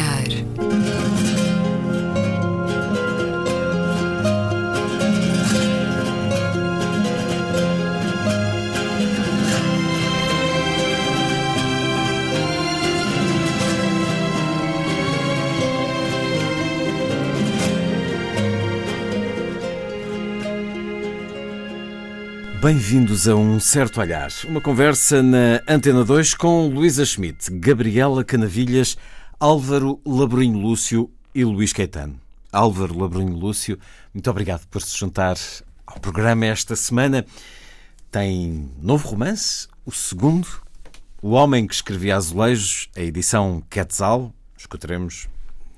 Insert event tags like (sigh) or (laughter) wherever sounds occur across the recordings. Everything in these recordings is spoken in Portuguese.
olhar. Bem-vindos a um certo olhar. Uma conversa na Antena 2 com Luísa Schmidt, Gabriela Canavilhas, Álvaro Labrinho Lúcio e Luís Caetano. Álvaro Labrinho Lúcio, muito obrigado por se juntar ao programa esta semana. Tem novo romance, o segundo, O Homem que Escrevia Azulejos, a edição Quetzal. Escutaremos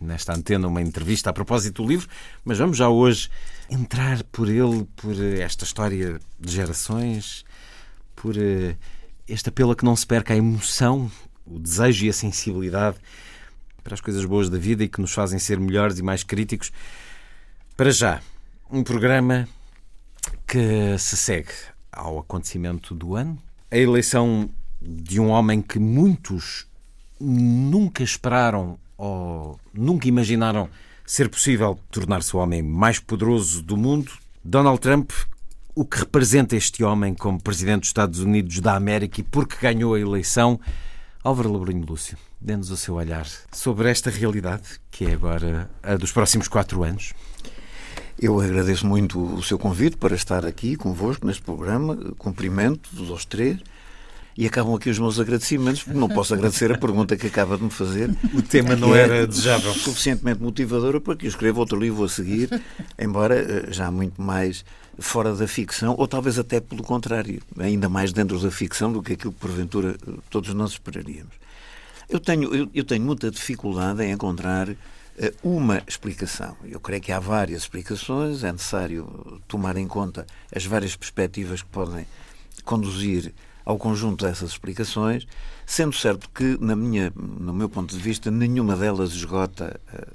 nesta antena uma entrevista a propósito do livro, mas vamos já hoje entrar por ele, por esta história de gerações, por eh, este apelo a que não se perca a emoção, o desejo e a sensibilidade para as coisas boas da vida e que nos fazem ser melhores e mais críticos. Para já, um programa que se segue ao acontecimento do ano, a eleição de um homem que muitos nunca esperaram ou nunca imaginaram ser possível tornar-se o homem mais poderoso do mundo. Donald Trump, o que representa este homem como presidente dos Estados Unidos da América e porque ganhou a eleição? Álvaro Labrinho Lúcio, dê-nos o seu olhar sobre esta realidade, que é agora a dos próximos quatro anos. Eu agradeço muito o seu convite para estar aqui convosco neste programa. Cumprimento aos três e acabam aqui os meus agradecimentos, porque não posso agradecer a pergunta que acaba de me fazer. O tema não era é desejável. Suficientemente motivadora para que eu escreva outro livro a seguir, embora eh, já muito mais fora da ficção, ou talvez até pelo contrário, ainda mais dentro da ficção do que aquilo que porventura todos nós esperaríamos. Eu tenho, eu, eu tenho muita dificuldade em encontrar uh, uma explicação. Eu creio que há várias explicações, é necessário tomar em conta as várias perspectivas que podem conduzir ao conjunto dessas explicações, sendo certo que, na minha, no meu ponto de vista, nenhuma delas esgota eh,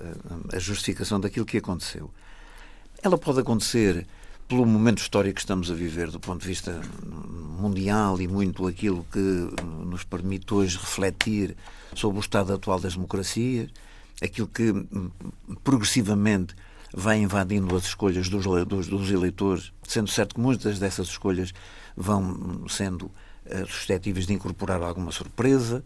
eh, a justificação daquilo que aconteceu. Ela pode acontecer pelo momento histórico que estamos a viver, do ponto de vista mundial e muito aquilo que nos permite hoje refletir sobre o estado atual das democracias, aquilo que hum, progressivamente vai invadindo as escolhas dos, dos, dos eleitores, sendo certo que muitas dessas escolhas vão sendo eh, suscetíveis de incorporar alguma surpresa.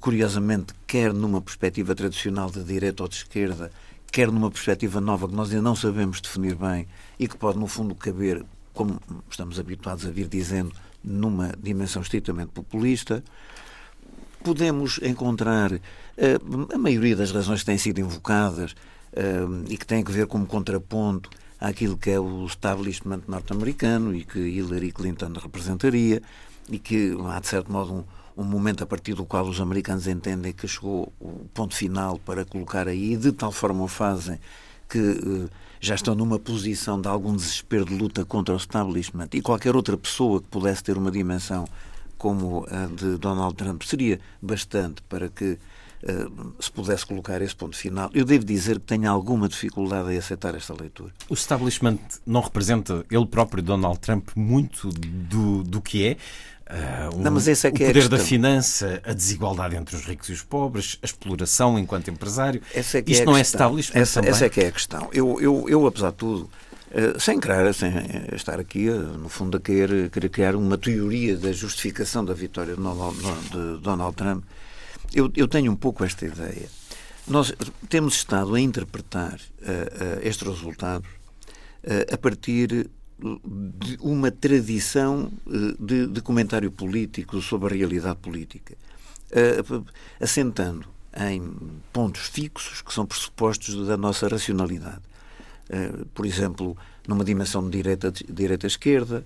Curiosamente, quer numa perspectiva tradicional de direita ou de esquerda, quer numa perspectiva nova que nós ainda não sabemos definir bem e que pode, no fundo, caber, como estamos habituados a vir dizendo, numa dimensão estritamente populista. Podemos encontrar uh, a maioria das razões que têm sido invocadas uh, e que têm a ver como contraponto àquilo que é o establishment norte-americano e que Hillary Clinton representaria e que há, de certo modo, um, um momento a partir do qual os americanos entendem que chegou o ponto final para colocar aí, e de tal forma o fazem que uh, já estão numa posição de algum desespero de luta contra o establishment e qualquer outra pessoa que pudesse ter uma dimensão como a de Donald Trump seria bastante para que uh, se pudesse colocar esse ponto final. Eu devo dizer que tenho alguma dificuldade em aceitar esta leitura. O establishment não representa ele próprio, Donald Trump, muito do, do que é? Uh, um, não, mas esse é que o é poder da finança, a desigualdade entre os ricos e os pobres, a exploração enquanto empresário. Essa é que Isto é não é establishment essa, também? essa é que é a questão. Eu, eu, eu apesar de tudo, uh, sem querer, sem estar aqui, uh, no fundo, a querer, querer criar uma teoria da justificação da vitória de Donald, de Donald Trump, eu, eu tenho um pouco esta ideia. Nós temos estado a interpretar estes resultados a partir de uma tradição eh, de, de, comentário político sobre a realidade política, eh, assentando em pontos fixos que são pressupostos da nossa racionalidade. Eh, por exemplo, numa dimensão de direita-esquerda,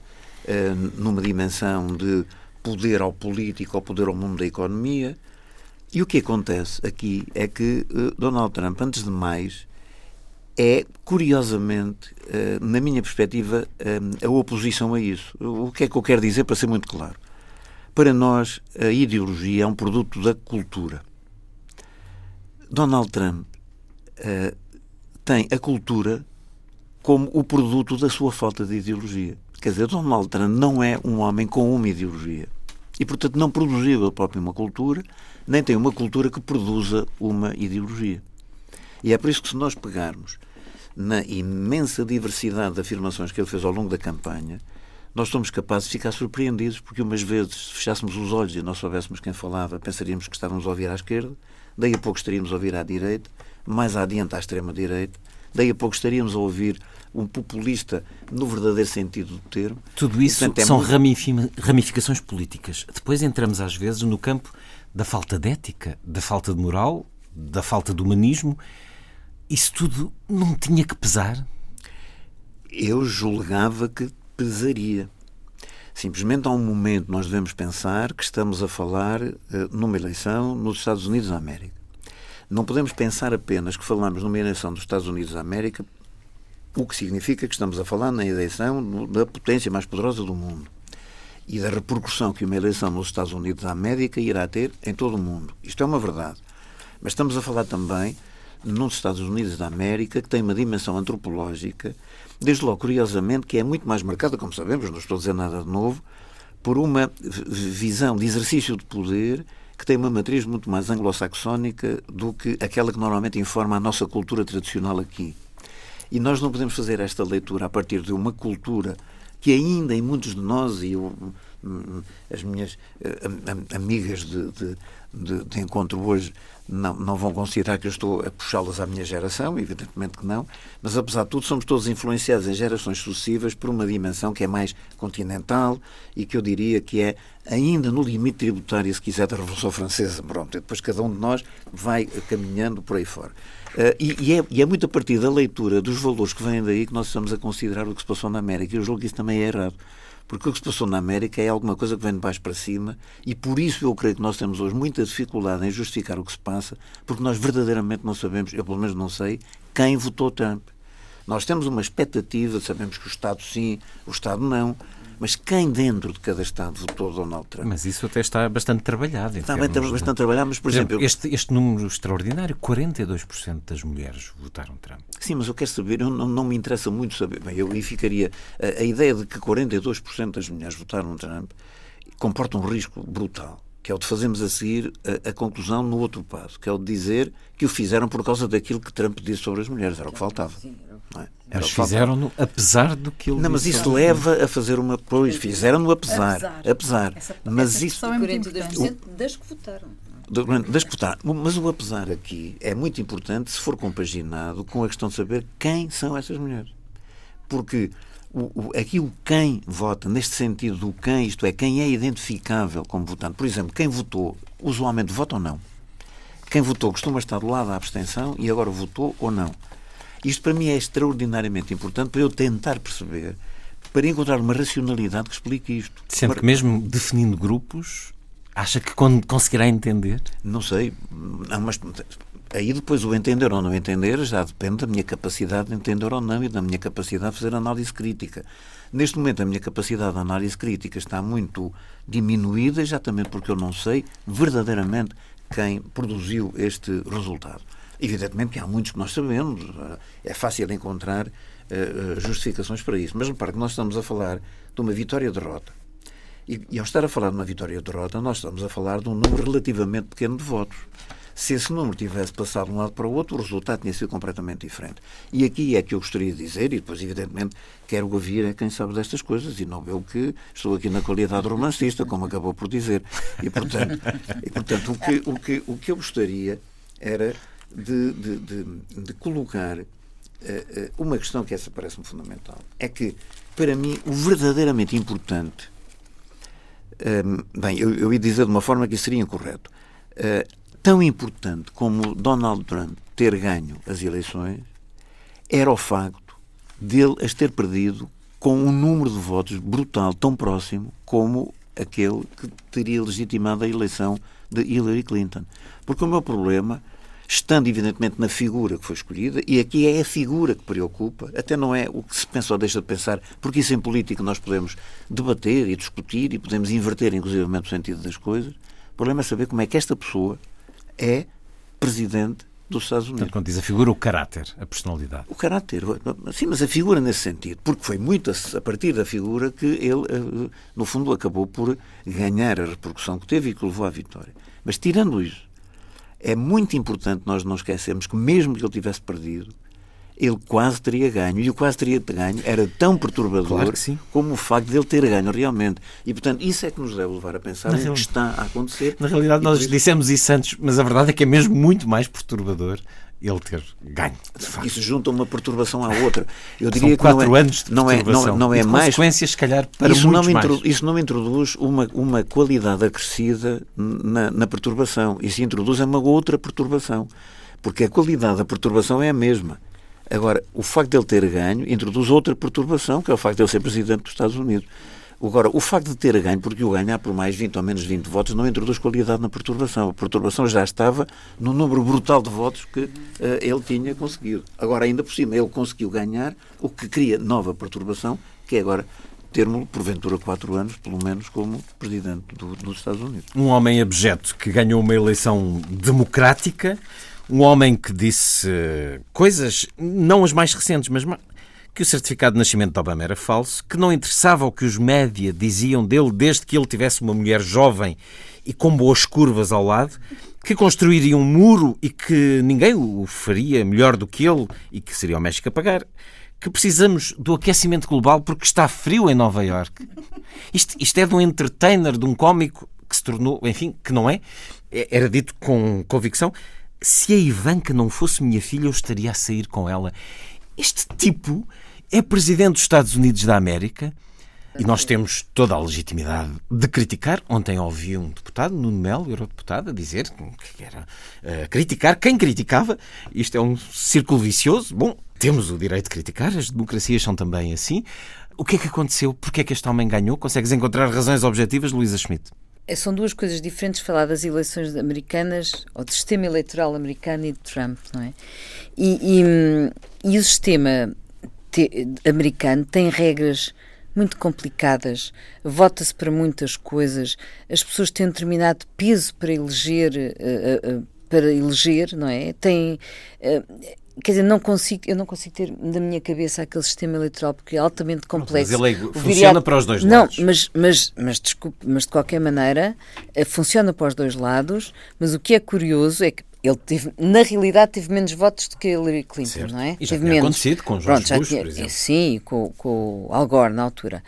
numa dimensão de poder ao político, ao poder ao mundo da economia. E o que acontece aqui é que Donald Trump, antes de mais, é, curiosamente, eh, na minha perspectiva, eh, a oposição a isso. O que é que eu quero dizer para ser muito claro? Para nós, a ideologia é um produto da cultura. Donald Trump eh, tem a cultura como o produto da sua falta de ideologia. Quer dizer, Donald Trump não é um homem com uma ideologia. E, portanto, não produziu a própria uma cultura, nem tem uma cultura que produza uma ideologia. E é por isso que, se nós pegarmos na imensa diversidade de afirmações que ele fez ao longo da campanha, nós somos capazes de ficar surpreendidos, porque umas vezes, se fechássemos os olhos e não soubéssemos quem falava, pensaríamos que estávamos a ouvir à esquerda, daí a pouco estaríamos a ouvir à direita, mais adiante à extrema-direita, daí a pouco estaríamos a ouvir um populista no verdadeiro sentido do termo. Tudo isso Portanto, é são muito... ramificações políticas. Depois entramos, às vezes, no campo da falta de ética, da falta de moral, da falta de humanismo. Isso tudo não tinha que pesar? Eu julgava que pesaria. Simplesmente há um momento nós devemos pensar que estamos a falar uh, numa eleição nos Estados Unidos da América. Não podemos pensar apenas que falamos numa eleição dos Estados Unidos da América, o que significa que estamos a falar na eleição da potência mais poderosa do mundo e da repercussão que uma eleição nos Estados Unidos da América irá ter em todo o mundo. Isto é uma verdade. Mas estamos a falar também nos Estados Unidos da América, que tem uma dimensão antropológica desde logo, curiosamente, que é muito mais marcada, como sabemos, não estou a dizer nada de novo, por uma visão de exercício de poder que tem uma matriz muito mais anglo-saxónica do que aquela que normalmente informa a nossa cultura tradicional aqui. E nós não podemos fazer esta leitura a partir de uma cultura que ainda em muitos de nós, e eu, as minhas eh, amigas de, de, de, de encontro hoje não, não vão considerar que eu estou a puxá-las à minha geração, evidentemente que não, mas apesar de tudo somos todos influenciados em gerações sucessivas por uma dimensão que é mais continental e que eu diria que é ainda no limite tributário, se quiser, da Revolução Francesa. Pronto, e depois cada um de nós vai caminhando por aí fora. Uh, e, e, é, e, é, muito a partir da leitura dos valores que vêm daí que nós estamos a considerar o que se passou na América. Eu julgo que isso também é errado. Porque o que se passou na América é alguma coisa que vem de baixo para cima e por isso eu creio que nós temos hoje muita dificuldade em justificar o que se passa, porque nós verdadeiramente não sabemos, eu pelo menos não sei, quem votou Trump. Nós temos uma expectativa, sabemos que o Estado sim, o Estado não, mas quem dentro de cada Estado votou Donald Trump? Mas isso até está bastante trabalhado. Está bem, bastante de... trabalhado, mas, por, por exemplo... exemplo este, este número extraordinário, 42% das mulheres votaram Trump. Sim, mas eu quero saber, eu não, não me interessa muito saber, bem, eu aí ficaria... A, a ideia de que 42% das mulheres votaram Trump comporta um risco brutal que é o de fazermos a seguir a, a, conclusão no outro passo, que é o de dizer que o fizeram por causa daquilo que Trump disse sobre as mulheres, era o que faltava. É? Mas fizeram-no apesar do que ele Não, mas isso leva a fazer uma. Pois, fizeram-no apesar. Apesar. apesar. Essa, mas essa isso. É 42% das que votaram. Das que votaram. Mas o apesar aqui é muito importante se for compaginado com a questão de saber quem são essas mulheres. Porque o, o, aqui o quem vota, neste sentido do quem, isto é, quem é identificável como votante. Por exemplo, quem votou, usualmente vota ou não. Quem votou costuma estar do lado da abstenção e agora votou ou não. Isto para mim é extraordinariamente importante para eu tentar perceber, para encontrar uma racionalidade que explique isto. Sendo que mesmo definindo grupos, acha que conseguirá entender? Não sei, não, mas aí depois o entender ou não entender já depende da minha capacidade de entender ou não e da minha capacidade de fazer análise crítica. Neste momento a minha capacidade de análise crítica está muito diminuída exatamente porque eu não sei verdadeiramente quem produziu este resultado. Evidentemente que há muitos que nós sabemos, eh, é fácil encontrar uh, justificações para isso. Mas repare que nós estamos a falar de uma vitória-derrota. E, e ao estar a falar de uma vitória-derrota, nós estamos a falar de um número relativamente pequeno de votos. Se esse número tivesse passado de um lado para o outro, o resultado tinha sido completamente diferente. E aqui é que eu gostaria de dizer, e depois, evidentemente, quero ouvir é quem sabe destas coisas, e não eu que estou aqui na qualidade de romancista, como acabou por dizer. E, portanto, (laughs) e, portanto o, que, o, que, o que eu gostaria era de, de, de, de colocar uh, uh, uma questão que essa parece-me fundamental. É que, para mim, o verdadeiramente importante. Ehm, bem, eu, eu ia dizer de uma forma que seria incorreto. Tão importante como Donald Trump ter ganho as eleições era o facto dele as ter perdido com um número de votos brutal, tão próximo como aquele que teria legitimado a eleição de Hillary Clinton. Porque o meu problema estando evidentemente na figura que foi escolhida, e aqui é a figura que preocupa, até não é o que se pensa ou deixa de pensar, porque isso em política nós podemos debater e discutir e podemos inverter inclusivamente o sentido das coisas. O problema é saber como é que esta pessoa é presidente dos Estados Unidos. Portanto, quando diz a figura, o caráter, a personalidade. O caráter, sim, mas a figura nesse sentido, porque foi muito a, partir da figura que ele, eh, no fundo, acabou por ganhar a repercussão que teve e que levou à vitória. Mas tirando isso, é muito importante nós não esquecermos que mesmo que ele tivesse perdido, ele quase teria ganho. E o quase teria ganho era tão perturbador claro como o facto de ele ter ganho realmente. E, portanto, isso é que nos deve levar a pensar no que está a acontecer. Na realidade, nós isso... dissemos isso antes, mas a verdade é que é mesmo muito mais perturbador ele ter ganho. Isso junta uma perturbação à outra. Eu diria São quatro que não é, anos de não é, não, não é mais consequências, se calhar, para isso não mais. Isso não introduz uma, uma qualidade acrescida na, na perturbação. Isso introduz uma outra perturbação. Porque a qualidade da perturbação é a mesma. Agora, o facto de ele ter ganho introduz outra perturbação, que é o facto de ele ser presidente dos Estados Unidos. Agora, o facto de ter ganho, porque o ganhar por mais 20 ou menos 20 votos, não introduz qualidade na perturbação. A perturbação já estava no número brutal de votos que uh, ele tinha conseguido. Agora, ainda por cima, ele conseguiu ganhar, o que cria nova perturbação, que é agora termo porventura, quatro anos, pelo menos, como presidente do, dos Estados Unidos. Um homem abjeto que ganhou uma eleição democrática, um homem que disse coisas, não as mais recentes, mas que o certificado de nascimento de Obama era falso, que não interessava o que os média diziam dele desde que ele tivesse uma mulher jovem e com boas curvas ao lado, que construiria um muro e que ninguém o faria melhor do que ele e que seria o México a pagar, que precisamos do aquecimento global porque está frio em Nova York. Isto, isto é de um entertainer, de um cómico que se tornou, enfim, que não é, é era dito com convicção, se a Ivanka não fosse minha filha, eu estaria a sair com ela. Este tipo é presidente dos Estados Unidos da América e nós temos toda a legitimidade de criticar. Ontem ouvi um deputado, Nuno Melo, eurodeputado, a dizer que era uh, criticar quem criticava. Isto é um círculo vicioso. Bom, temos o direito de criticar, as democracias são também assim. O que é que aconteceu? Porquê é que este homem ganhou? Consegues encontrar razões objetivas, Luísa Schmidt? É, são duas coisas diferentes falar das eleições americanas, ou do sistema eleitoral americano e de Trump, não é? E, e, e o sistema te, americano tem regras muito complicadas, vota-se para muitas coisas, as pessoas têm um determinado peso para eleger, uh, uh, para eleger, não é? Tem, uh, Quer dizer, não consigo, eu não consigo ter na minha cabeça aquele sistema eleitoral porque é altamente complexo. Mas ele é, funciona para os dois não, lados. Não, mas, mas, mas desculpe, mas de qualquer maneira eh, funciona para os dois lados. Mas o que é curioso é que ele teve, na realidade, teve menos votos do que Hillary Clinton, certo. não é? E já teve tinha menos. acontecido com George Pronto, Bush, tinha, por exemplo. Sim, com, com o Al Gore na altura.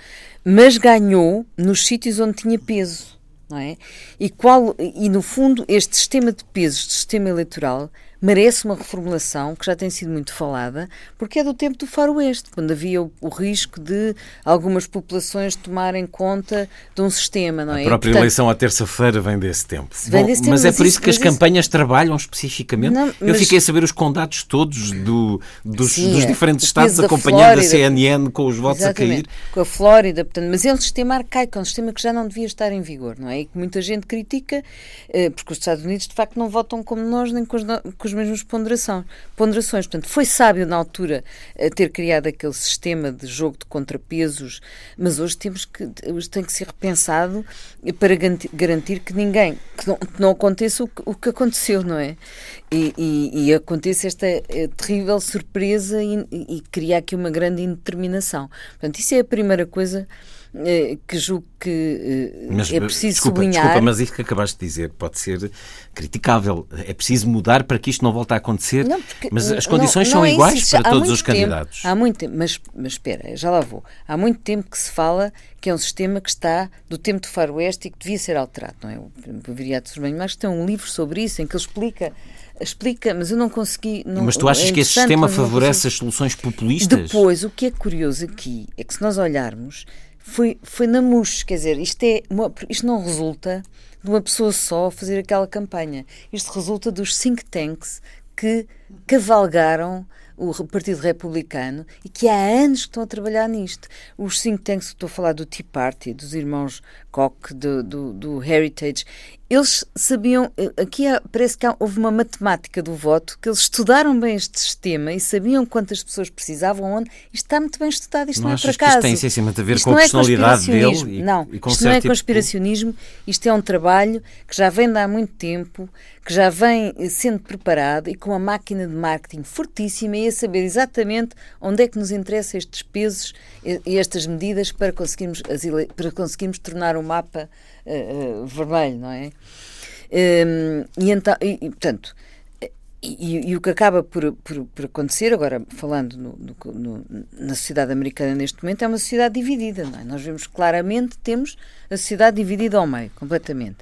Mas ganhou nos sítios onde tinha peso. Não é? e, qual, e no fundo este sistema de pesos, sistema eleitoral, merece uma reformulação que já tem sido muito falada, porque é do tempo do faroeste, quando havia o, o risco de algumas populações tomarem conta de um sistema, não é? A própria Portanto, eleição à terça-feira vem desse tempo. Vem Bom, desse tempo mas, mas, é por isso, que as campanhas trabalham especificamente. Não, mas... Eu fiquei a saber os condados todos do, dos, Sim, dos, diferentes estados, acompanhando a CNN com os votos a cair. Com a Flórida, portanto, mas é um sistema arcaico, é um sistema que já não devia estar em vigor, não é? E que muita gente critica, eh, porque os Estados Unidos de facto não votam como nós, nem com os, com os mesmas ponderações. Portanto, foi sábio na altura eh, ter criado aquele sistema de jogo de contrapesos, mas hoje temos que hoje tem que ser repensado para garantir que ninguém, que não, que não aconteça o que, o que, aconteceu, não é? E, e, e aconteça esta eh, terrível surpresa e, e criar aqui uma grande indeterminação. Portanto, isso é a primeira coisa que julgo que eh, mas, é preciso desculpa, sublinhar. Desculpa, mas isso que acabaste de dizer pode ser criticável. É preciso mudar para que isto não volte a acontecer. Não, porque, mas as condições não, não são é iguais isso, para todos os tempo, candidatos. Há muito tempo, mas, mas espera, já lá vou. Há muito tempo que se fala que é um sistema que está do tempo do faroeste e que devia ser alterado. Não é? O, o Viriato Sorbenho Marques tem um livro sobre isso em que ele explica explica, mas eu não consegui. Não, mas tu achas é que esse sistema favorece as soluções populistas? Depois, o que é curioso aqui é que se nós olharmos, foi, foi na MUS, quer dizer, isto, é uma, isto não resulta de uma pessoa só fazer aquela campanha. Isto resulta dos think tanks que cavalgaram o Partido Republicano e que há anos que estão a trabalhar nisto. Os think tanks, estou a falar do Tea Party, dos irmãos Koch, do, do, do Heritage, eles sabiam, eh, aqui há, parece que há, houve uma matemática do voto, que eles estudaram bem este sistema e sabiam quantas pessoas precisavam, onde. Isto está muito bem estudado, isto não, não é por acaso. Isto tem essencialmente a ver isto com a é personalidade é dele? E, não, e isto não é tipo conspiracionismo, isto é um trabalho que já vem de há muito tempo, que já vem sendo preparado e com uma máquina de marketing fortíssima e a saber exatamente onde é que nos interessa estes pesos e estas medidas para conseguirmos, para conseguirmos tornar o mapa uh, vermelho, não é? Um, e, então, e, portanto, e, e, o que acaba por, por, por acontecer, agora falando no, no, no, na sociedade americana neste momento, é uma sociedade dividida. É? Nós vemos claramente, temos a sociedade dividida ao meio, completamente.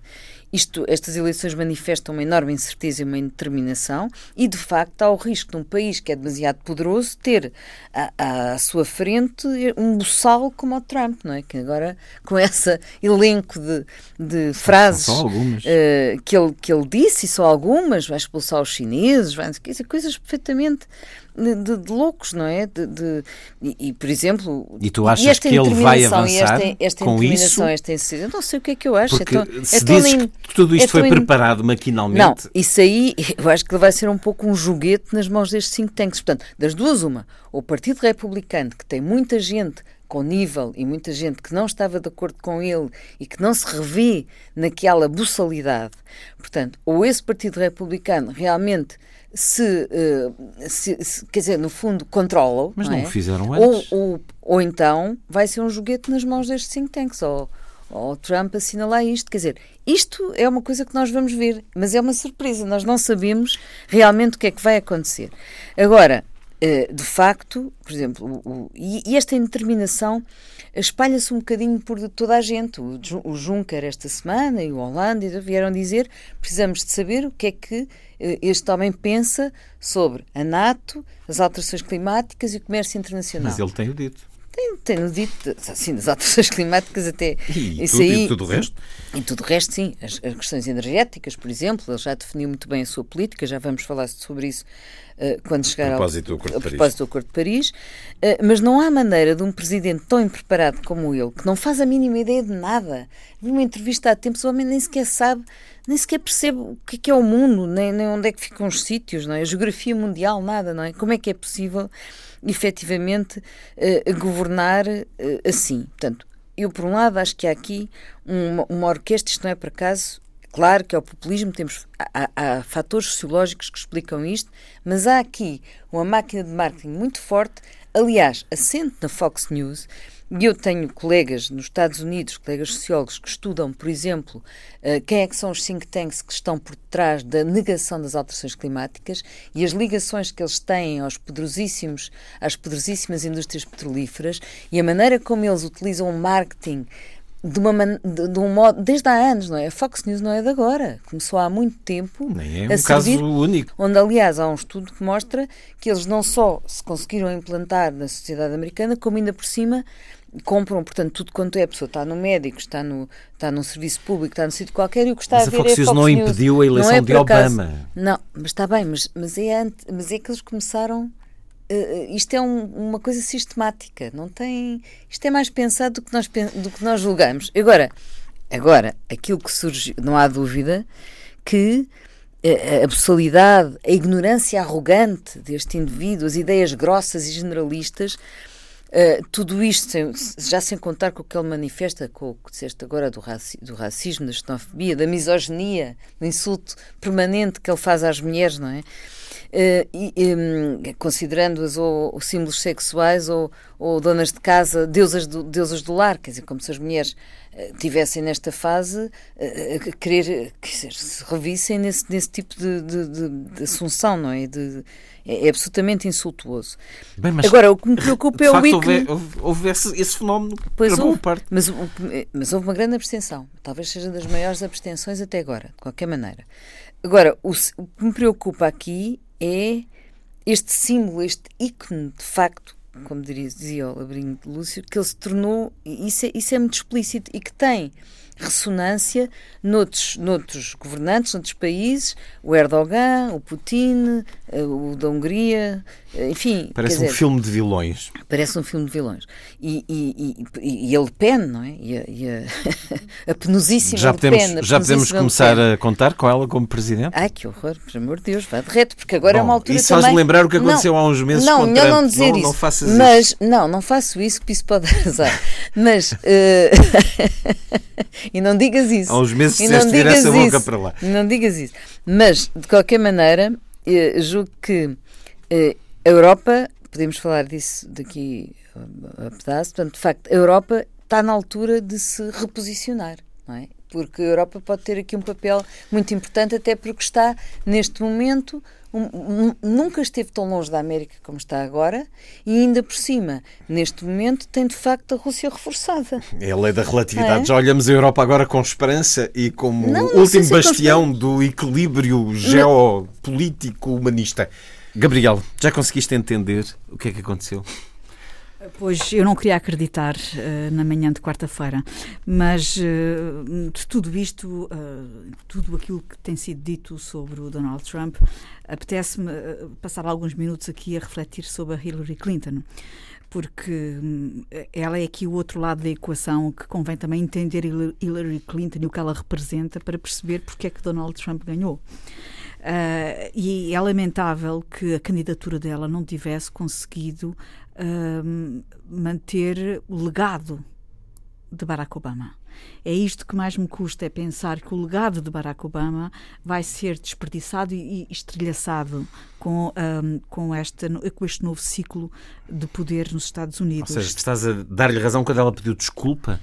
Isto, estas eleições manifestam uma enorme incerteza e uma indeterminação e, de facto, há o risco de um país que é demasiado poderoso ter à, à sua frente um boçal como o Trump, não é? Que agora, com esse elenco de, de frases uh, que, ele, que ele disse, e só algumas, vai expulsar os chineses, vai, coisas perfeitamente de, de, loucos, não é? De, de e, e, por exemplo. E tu achas que ele vai avançar esta, esta com isso? Esta eu não sei o que é que eu acho. Porque é tão, se é dizes in, que tudo isto é foi in... preparado maquinalmente. Não, isso aí eu acho que vai ser um pouco um joguete nas mãos destes think tanks. Portanto, das duas, uma. O Partido Republicano, que tem muita gente com nível e muita gente que não estava de acordo com ele e que não se revê naquela buçalidade. Portanto, ou esse Partido Republicano realmente se, uh, se, se, quer dizer, no fundo, controlam. Mas não, não é? o fizeram antes. Ou, ou, ou, então vai ser um joguete nas mãos destes think tanks, ou, ou Trump assinalar isto. Quer dizer, isto é uma coisa que nós vamos ver, mas é uma surpresa, nós não sabemos realmente o que é que vai acontecer. Agora, de facto, por exemplo, o, o, e, esta indeterminação espalha-se um bocadinho por toda a gente. O, o Juncker esta semana e o Hollande vieram dizer precisamos de saber o que é que eh, este homem pensa sobre a NATO, as alterações climáticas e o comércio internacional. Mas ele tem-o dito. Tem, tem dito, assim, das alterações climáticas até. E, isso tudo, aí, e tudo o resto? E, tudo o resto, sim. As, as, questões energéticas, por exemplo, ele já definiu muito bem a sua política, já vamos falar sobre isso quando chegar a propósito ao, do Acordo de Paris. propósito do Acordo de Paris. Uh, mas não há maneira de um presidente tão impreparado como ele, que não faz a mínima ideia de nada. Vi uma entrevista há tempos, o homem nem sequer sabe, nem sequer percebe o que é, que é o mundo, nem, nem onde é que ficam os sítios, não é? A geografia mundial, nada, não é? Como é que é possível efetivamente uh, governar assim. Portanto, eu, por um lado, acho que há aqui uma, uma orquestra, isto não é por acaso, claro que é o populismo, temos, há, há, fatores sociológicos que explicam isto, mas há aqui uma máquina de marketing muito forte, aliás, assente na Fox News, e eu tenho colegas nos Estados Unidos, colegas sociólogos, que estudam, por exemplo, eh, quem é que são os think tanks que estão por trás da negação das alterações climáticas e as ligações que eles têm aos poderosíssimos, às poderosíssimas indústrias petrolíferas e a maneira como eles utilizam o marketing de, uma de, de, um modo, desde há anos, não é? A Fox News não é de agora, começou há muito tempo. Nem é um servir, caso único. Onde, aliás, há um estudo que mostra que eles não só se conseguiram implantar na sociedade americana, como ainda por cima compram, portanto, tudo quanto é. A pessoa está no médico, está, no, está num serviço público, está no sítio qualquer e o que está mas a ver a Fox é News não impediu a eleição é de Obama. Não, mas está bem, mas, mas, é, mas é que eles começaram. Uh, isto é um, uma coisa sistemática, não tem. Isto é mais pensado do que nós, do que nós julgamos. Agora, agora, aquilo que surge, não há dúvida que a absurdidade, a ignorância arrogante deste indivíduo, as ideias grossas e generalistas Uh, tudo isto, já sem contar com o que ele manifesta, com o que disseste agora do, raci do racismo, da xenofobia, da misoginia, do insulto permanente que ele faz às mulheres, não é? Uh, e, um, considerando-as ou, ou, símbolos sexuais ou, ou, donas de casa, deusas do, deusas do lar, quer dizer, como se as mulheres uh, tivessem nesta fase a querer, quer dizer, se revissem nesse, nesse tipo de, de, de, de assunção, não é? De, é, é absolutamente insultuoso. Bem, Agora, o que me preocupa é o facto, houve, houve, houve esse, esse, fenómeno pois houve, parte. Mas, mas houve uma grande abstenção. Talvez seja das maiores abstenções até agora, de qualquer maneira. Agora, o, o que me preocupa aqui é este símbolo, este ícone, de facto, como dizia o Labrinho de Lúcio, que ele se tornou, isso é, isso é muito explícito, e que tem ressonância noutros, noutros governantes, noutros países, o Erdogan, o Putin, eh, o da Hungria, eh, enfim. Parece um filme de vilões. Parece um filme de vilões. E, e, e, e a Le Pen, não é? E a, e a, (laughs) a penosíssima já Le podemos, Pen. Já podemos começar a contar com ela como presidente? Ai, que horror, por amor de Deus, vá de reto, porque agora Bom, é uma altura isso também... faz lembrar o que aconteceu não, há uns meses não, com Trump. não dizer não, isso. Não faças mas, isso. Não, não faço isso, porque isso pode (laughs) arrasar. Mas... Uh... (laughs) e não digas isso. Há uns meses e disseste vir essa boca isso. para lá. Não digas isso. Mas, de qualquer maneira, eh, julgo que eh, a Europa, podemos falar disso daqui a pedaço, portanto, de facto, a Europa está na altura de se reposicionar, não é? Porque a Europa pode ter aqui um papel muito importante, até porque está, neste momento, um, nunca esteve tão longe da América como está agora e ainda por cima, neste momento, tem de facto a Rússia reforçada. É a lei da relatividade. É? Já olhamos a Europa agora com esperança e como não, não último bastião do equilíbrio geopolítico humanista. Gabriel, já conseguiste entender o que é que aconteceu? Pois eu não queria acreditar uh, na manhã de quarta-feira, mas uh, de tudo isto, uh, tudo aquilo que tem sido dito sobre o Donald Trump, apetece-me passar alguns minutos aqui a refletir sobre a Hillary Clinton. Porque hum, ela é aqui o outro lado da equação que convém também entender Hillary Clinton e o que ela representa para perceber porque é que Donald Trump ganhou. Uh, e é lamentável que a candidatura dela não tivesse conseguido uh, manter o legado de Barack Obama. É isto que mais me custa, é pensar que o legado de Barack Obama vai ser desperdiçado e estrilhaçado com, um, com, esta, com este novo ciclo de poder nos Estados Unidos. Ou seja, estás a dar-lhe razão quando ela pediu desculpa?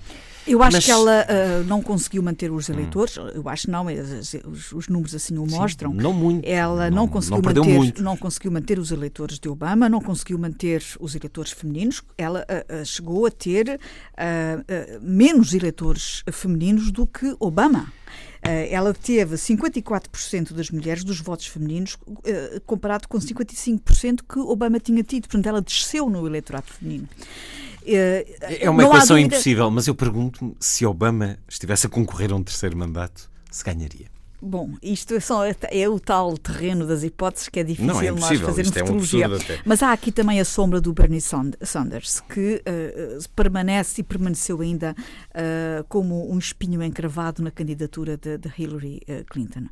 Eu acho Mas... que ela uh, não conseguiu manter os eleitores, hum. eu acho não, os, os, números assim o mostram. Sim, não muito. Ela não, não conseguiu não manter, muito. não conseguiu manter os eleitores de Obama, não conseguiu manter os eleitores femininos. Ela uh, uh, chegou a ter menos eleitores femininos do que Obama. ela teve 54% das mulheres dos votos femininos, comparado com 55% que Obama tinha tido. Portanto, ela desceu no eleitorado feminino. É uma equação dúvida... impossível, mas eu pergunto-me se Obama estivesse a concorrer a um terceiro mandato, se ganharia. Bom, isto é, só, é o tal terreno das hipóteses que é difícil não, é nós fazermos é um futurologia. Mas há aqui também a sombra do Bernie Sanders, que uh, permanece e permaneceu ainda uh, como um espinho encravado na candidatura de, de Hillary uh, Clinton.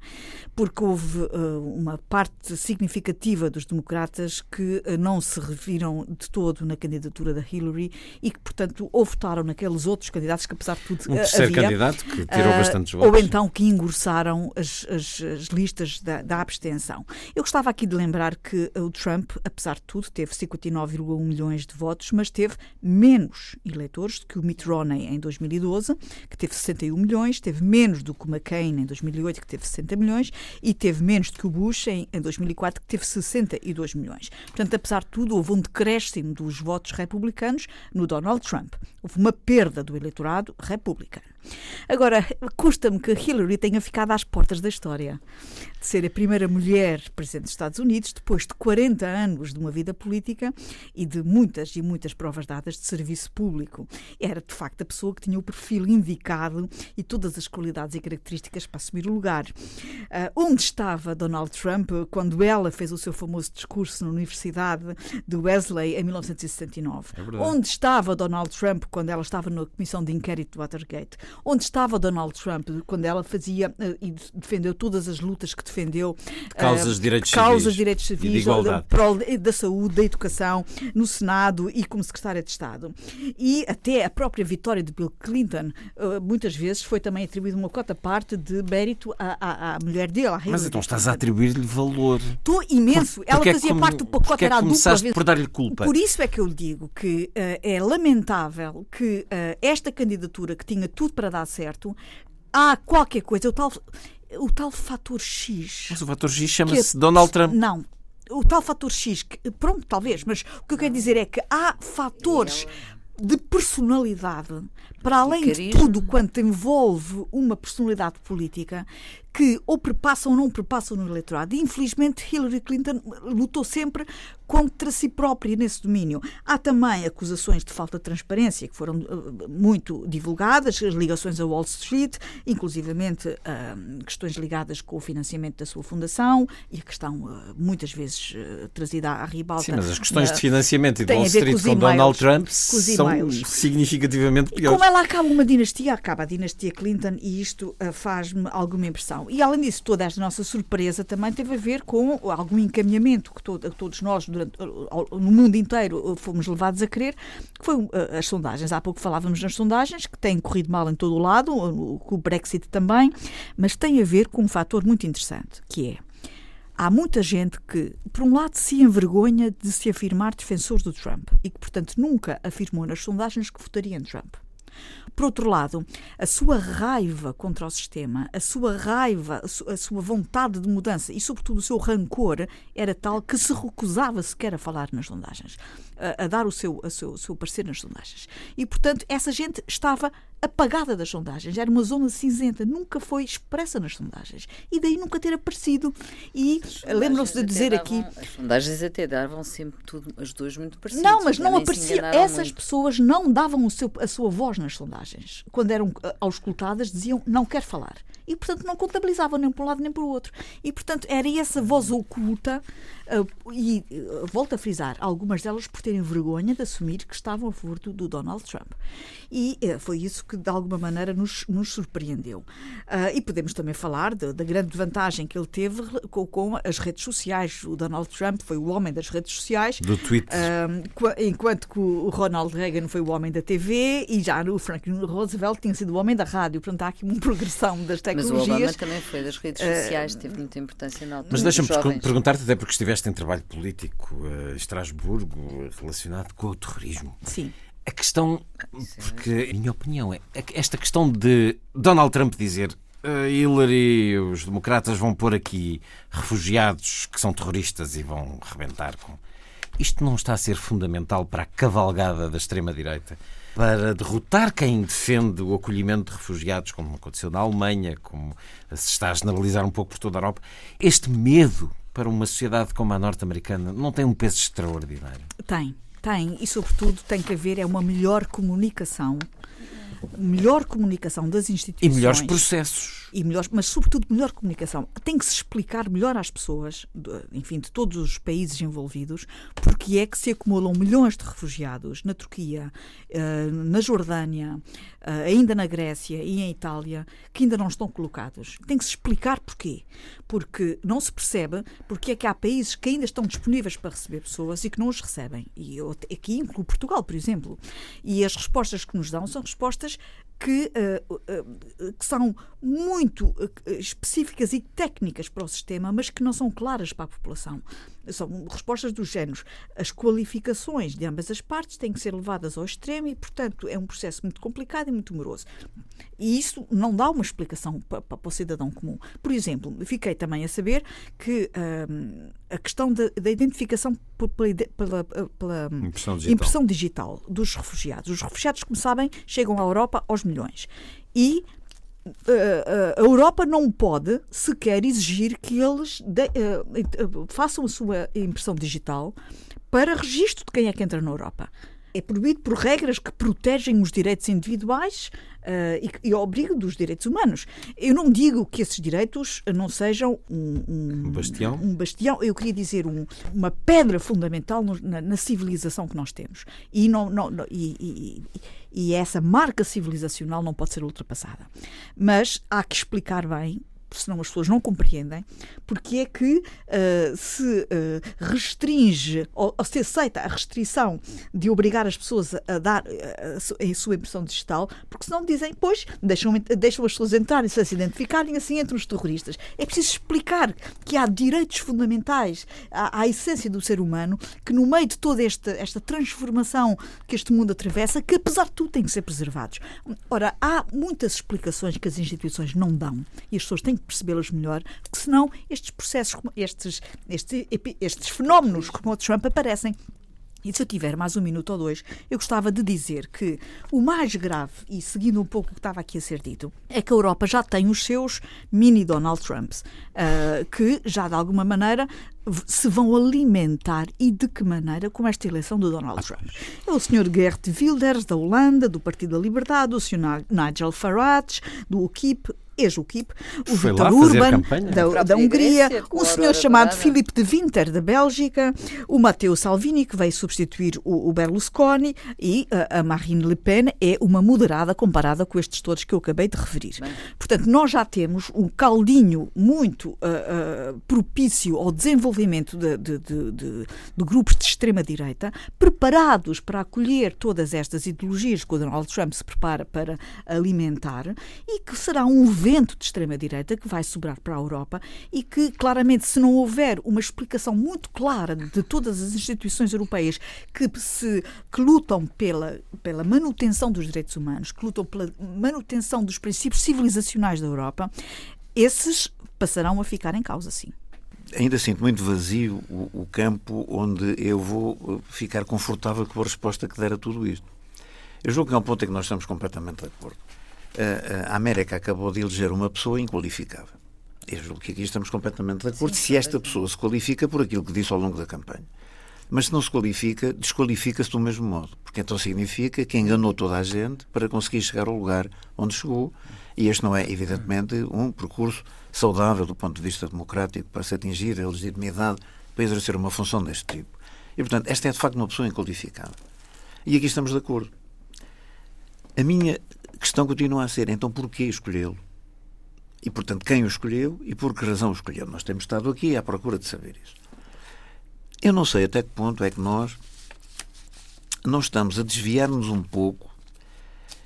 Porque houve uma parte significativa dos democratas que não se reviram de todo na candidatura da Hillary e que, portanto, ou votaram naqueles outros candidatos que, apesar de tudo, um terceiro havia, candidato que tirou bastantes votos. Ou então que engorçaram as, as, as listas da, da, abstenção. Eu gostava aqui de lembrar que o Trump, apesar de tudo, teve 59,1 milhões de votos, mas teve menos eleitores do que o Mitt Romney em 2012, que teve 61 milhões, teve menos do que o McCain em 2008, que teve 60 milhões, e teve menos do que o Bush em, em 2004, que teve 62 milhões. Portanto, apesar de tudo, houve um decréscimo dos votos republicanos no Donald Trump. Houve uma perda do eleitorado republicano. Agora, custa-me que Hillary tenha ficado às portas da história de ser a primeira mulher presidente dos Estados Unidos depois de 40 anos de uma vida política e de muitas e muitas provas dadas de serviço público. Era, de facto, a pessoa que tinha o perfil indicado e todas as qualidades e características para assumir o lugar. Uh, onde estava Donald Trump quando ela fez o seu famoso discurso na Universidade de Wesley em 1969? É onde estava Donald Trump quando ela estava na comissão de inquérito do Watergate? Onde estava Donald Trump quando ela fazia uh, e defendeu todas as lutas que defendeu causas de direitos causas civis, direitos civis de igualdade. Da, da saúde, da educação, no Senado e como secretária de Estado. E até a própria vitória de Bill Clinton, uh, muitas vezes foi também atribuída uma cota parte de mérito à, à, à mulher dele, à Mas então estás a atribuir-lhe valor. Estou imenso. Por, ela é fazia como, parte do pacote, é era a dupla vez. por dar-lhe culpa. Por isso é que eu lhe digo que uh, é lamentável que uh, esta candidatura, que tinha tudo para dar certo, há qualquer coisa, o tal, o tal fator X. Mas o fator X chama-se é, Donald Trump. Não. O tal fator X, que, pronto, talvez, mas o que eu quero dizer é que há fatores de personalidade, para além de tudo quanto envolve uma personalidade política, que ou perpassam ou não perpassam no eleitorado. E, infelizmente, Hillary Clinton lutou sempre contra si própria nesse domínio. Há também acusações de falta de transparência que foram uh, muito divulgadas, as ligações a Wall Street, inclusivamente uh, questões ligadas com o financiamento da sua fundação e a questão uh, muitas vezes uh, trazida à ribalta. Sim, mas as questões de financiamento e de Wall Street com, com Donald Trump são significativamente piores. Como ela acaba uma dinastia, acaba a dinastia Clinton e isto faz-me alguma impressão. E além disso, toda esta nossa surpresa também teve a ver com algum encaminhamento que todo, todos nós durante, no mundo inteiro fomos levados a crer, que foi uh, as sondagens. Há pouco falávamos nas sondagens, que têm corrido mal em todo o lado, com o Brexit também, mas tem a ver com um fator muito interessante, que é há muita gente que, por um lado, se envergonha de se afirmar defensor do Trump e que, portanto, nunca afirmou nas sondagens que votaria em Trump. Por outro lado, a sua raiva contra o sistema, a sua raiva, a sua vontade de mudança e, sobretudo, o seu rancor era tal que se recusava sequer a falar nas sondagens, a, a dar o seu, a seu, o seu parecer nas sondagens. E, portanto, essa gente estava apagada das sondagens, era uma zona cinzenta, nunca foi expressa nas sondagens e daí nunca ter aparecido. E lembram-se de dizer davam, aqui. As sondagens até davam sempre tudo, as duas muito parecidas. Não, mas não aparecia. Essas muito. pessoas não davam o seu, a sua voz nas sondagens. Quando eram eh, auscultadas, diziam não quer falar e, portanto, não contabilizavam nem para um lado nem para o outro. E, portanto, era essa voz oculta, uh, e uh, volto a frisar, algumas delas por terem vergonha de assumir que estavam a favor do, do Donald Trump. E uh, foi isso que, de alguma maneira, nos, nos surpreendeu. e podemos também falar da grande vantagem que ele teve com, com, as redes sociais. O Donald Trump foi o homem das redes sociais. Do Twitter. enquanto que o Ronald Reagan foi o homem da TV e já o Franklin Roosevelt tinha sido o homem da rádio. Portanto, há aqui uma (laughs) progressão das tecnologias mas o Obama também foi das redes sociais, uh, teve muita importância na altura. Mas deixa-me perguntar-te, até porque estiveste em trabalho político uh, em Estrasburgo, relacionado com o terrorismo. Sim. A questão, porque, em minha opinião, é esta questão de Donald Trump dizer uh, Hillary, os democratas vão pôr aqui refugiados que são terroristas e vão rebentar com. Isto não está a ser fundamental para a cavalgada da extrema-direita? Para derrotar quem defende o acolhimento de refugiados, como aconteceu na Alemanha, como se está a generalizar um pouco por toda a Europa. Este medo para uma sociedade como a norte-americana não tem um peso extraordinário? Tem, tem. E, sobretudo, tem que haver é uma melhor comunicação melhor comunicação das instituições. E melhores processos. E melhores, mas, sobretudo, melhor comunicação. Tem que se explicar melhor às pessoas, enfim, de todos os países envolvidos, porque é que se acumulam milhões de refugiados na Turquia, eh, na Jordânia, eh, ainda na Grécia e em Itália, que ainda não estão colocados. Tem que se explicar porquê. Porque não se percebe porque é que há países que ainda estão disponíveis para receber pessoas e que não os recebem. E eu, aqui incluo Portugal, por exemplo. E as respostas que nos dão são respostas que, uh, uh, que, são muito específicas e técnicas para o sistema, mas que não são claras para a população. São respostas dos géneros. As qualificações de ambas as partes têm que ser levadas ao extremo e, portanto, é um processo muito complicado e muito moroso. E isso não dá uma explicação para, para o cidadão comum. Por exemplo, fiquei também a saber que a questão da, da identificação pela, pela, pela impressão, digital. impressão digital dos refugiados. Os refugiados, como sabem, chegam à Europa aos milhões. E a Europa não pode sequer exigir que eles de, uh, façam a sua impressão digital para registro de quem é que entra na Europa. É proibido por regras que protegem os direitos individuais uh, e, e obrigo dos direitos humanos. Eu não digo que esses direitos não sejam um, um, um bastião. Um bastião, eu queria dizer um, uma pedra fundamental no, na, na, civilização que nós temos. E, não, não, não e, e, e essa marca civilizacional não pode ser ultrapassada. Mas há que explicar bem senão as pessoas não compreendem, porque é que uh, se uh, restringe ou, ou, se aceita a restrição de obrigar as pessoas a, dar uh, a, sua impressão digital, porque senão dizem, pois, deixam, deixam as pessoas entrarem se identificarem assim entre os terroristas. É preciso explicar que há direitos fundamentais à, à essência do ser humano que no meio de toda esta, esta transformação que este mundo atravessa, que apesar de tudo têm que ser preservados. Ora, há muitas explicações que as instituições não dão e as pessoas têm percebê-las melhor, porque senão estes processos, estes, estes, estes fenómenos como o Trump aparecem E se eu tiver mais um minuto ou dois, eu gostava de dizer que o mais grave, e seguindo um pouco o que estava aqui a ser dito, é que a Europa já tem os seus mini Donald Trumps, uh, que já de alguma maneira se vão alimentar e de que maneira com esta eleição do Donald Trump. É o Sr. Geert Wilders, da Holanda, do Partido da Liberdade, o Sr. Nigel Farage, do UKIP, ex-UKIP, o Viktor Urban, da, da Hungria, um senhor chamado Filipe de Winter, da Bélgica, o Matteo Salvini, que veio substituir o, o Berlusconi, e a, a, Marine Le Pen é uma moderada comparada com estes todos que eu acabei de referir. Bem. Portanto, nós já temos um caldinho muito uh, uh, propício ao desenvolvimento de, de, de, de grupos de extrema-direita, preparados para acolher todas estas ideologias que o Donald Trump se prepara para alimentar, e que será um vento de extrema-direita que vai sobrar para a Europa e que, claramente, se não houver uma explicação muito clara de todas as instituições europeias que, se, que lutam pela, pela manutenção dos direitos humanos, que lutam pela manutenção dos princípios civilizacionais da Europa, esses passarão a ficar em causa, sim ainda sinto muito vazio o, o, campo onde eu vou uh, ficar confortável com a resposta que der a tudo isto. Eu julgo que é um ponto em que nós estamos completamente de acordo a América acabou de eleger uma pessoa inqualificável. Eu julgo que aqui estamos completamente de acordo. Sim, se esta pessoa se qualifica por aquilo que disse ao longo da campanha. Mas se não se qualifica, desqualifica-se do mesmo modo. Porque então significa que enganou toda a gente para conseguir chegar ao lugar onde chegou. E este não é, evidentemente, um percurso saudável do ponto de vista democrático para se atingir a legitimidade para exercer uma função deste tipo. E, portanto, esta é de facto uma pessoa inqualificada. E aqui estamos de acordo. A minha a questão continua a ser, então, porquê escolhê-lo? E, portanto, quem o escolheu e por que razão o escolheu? Nós temos estado aqui à procura de saber isso. Eu não sei até que ponto é que nós não estamos a desviar-nos um pouco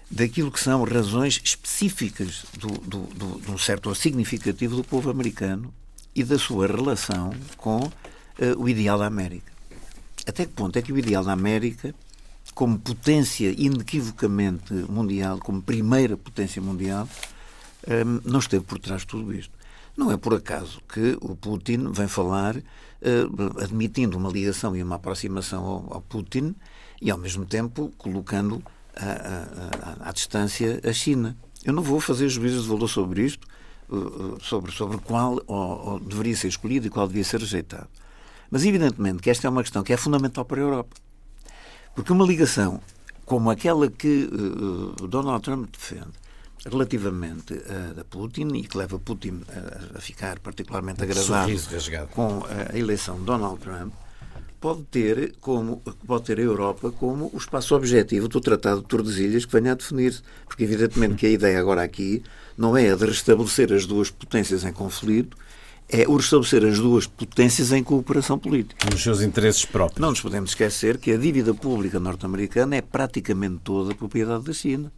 daquilo que são razões específicas do, do, do, de um certo significativo do povo americano e da sua relação com uh, o ideal da América. Até que ponto é que o ideal da América como potência inequivocamente mundial, como primeira potência mundial, hum, não esteve por trás de tudo isto. Não é por acaso que o Putin vem falar, hum, admitindo uma ligação e uma aproximação ao Putin e, ao mesmo tempo, colocando à, distância a China. Eu não vou fazer juízos de valor sobre isto, hum, sobre, sobre qual ou, ou deveria ser escolhido e qual devia ser rejeitado. Mas, evidentemente, que esta é uma questão que é fundamental para a Europa. Porque uma ligação como aquela que uh, Donald Trump defende relativamente a, a Putin e que leva Putin a, a ficar particularmente agradado com a eleição de Donald Trump pode ter como pode ter a Europa como o espaço objetivo do Tratado de Tordesilhas que venha a definir-se. Porque evidentemente que a ideia agora aqui não é a de restabelecer as duas potências em conflito é o restabelecer as duas potências em cooperação política. Nos seus interesses próprios. Não nos podemos esquecer que a dívida pública norte-americana é praticamente toda propriedade da China.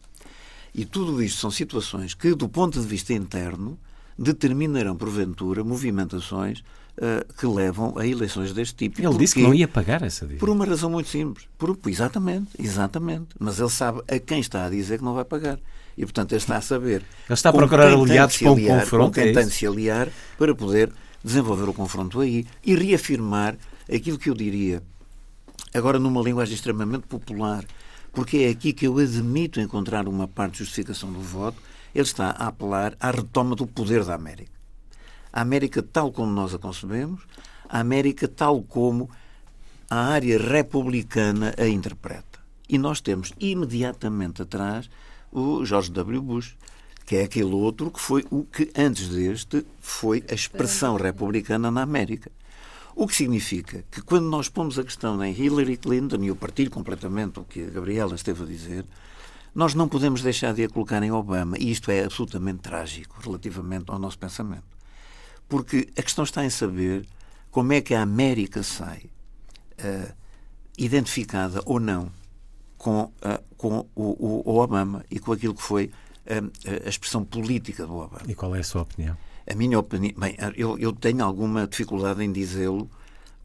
E tudo isto são situações que, do ponto de vista interno, determinarão, porventura, movimentações uh, que levam a eleições deste tipo. Ele disse que não ia pagar essa dívida. Por uma razão muito simples. Por, exatamente, exatamente. Mas ele sabe a quem está a dizer que não vai pagar. E, portanto, ele está a saber. Ele está a procurar aliados para um confronto. Com quem é tem de se aliar para poder desenvolver o confronto aí e reafirmar aquilo que eu diria, agora numa linguagem extremamente popular, porque é aqui que eu admito encontrar uma parte de justificação do voto, ele está a apelar à retoma do poder da América. A América tal como nós a concebemos, a América tal como a área republicana a interpreta. E nós temos imediatamente atrás o George W. Bush, que é aquele outro que foi o que, antes deste, foi a expressão republicana na América. O que significa que quando nós pomos a questão em Hillary Clinton, e eu partilho completamente o que a Gabriela esteve a dizer, nós não podemos deixar de a colocar em Obama, e isto é absolutamente trágico relativamente ao nosso pensamento. Porque a questão está em saber como é que a América sai uh, identificada ou não com, uh, com o, o, Obama e com aquilo que foi uh, a expressão política do Obama. E qual é a sua opinião? A minha opinião. Bem, eu, eu tenho alguma dificuldade em dizê-lo,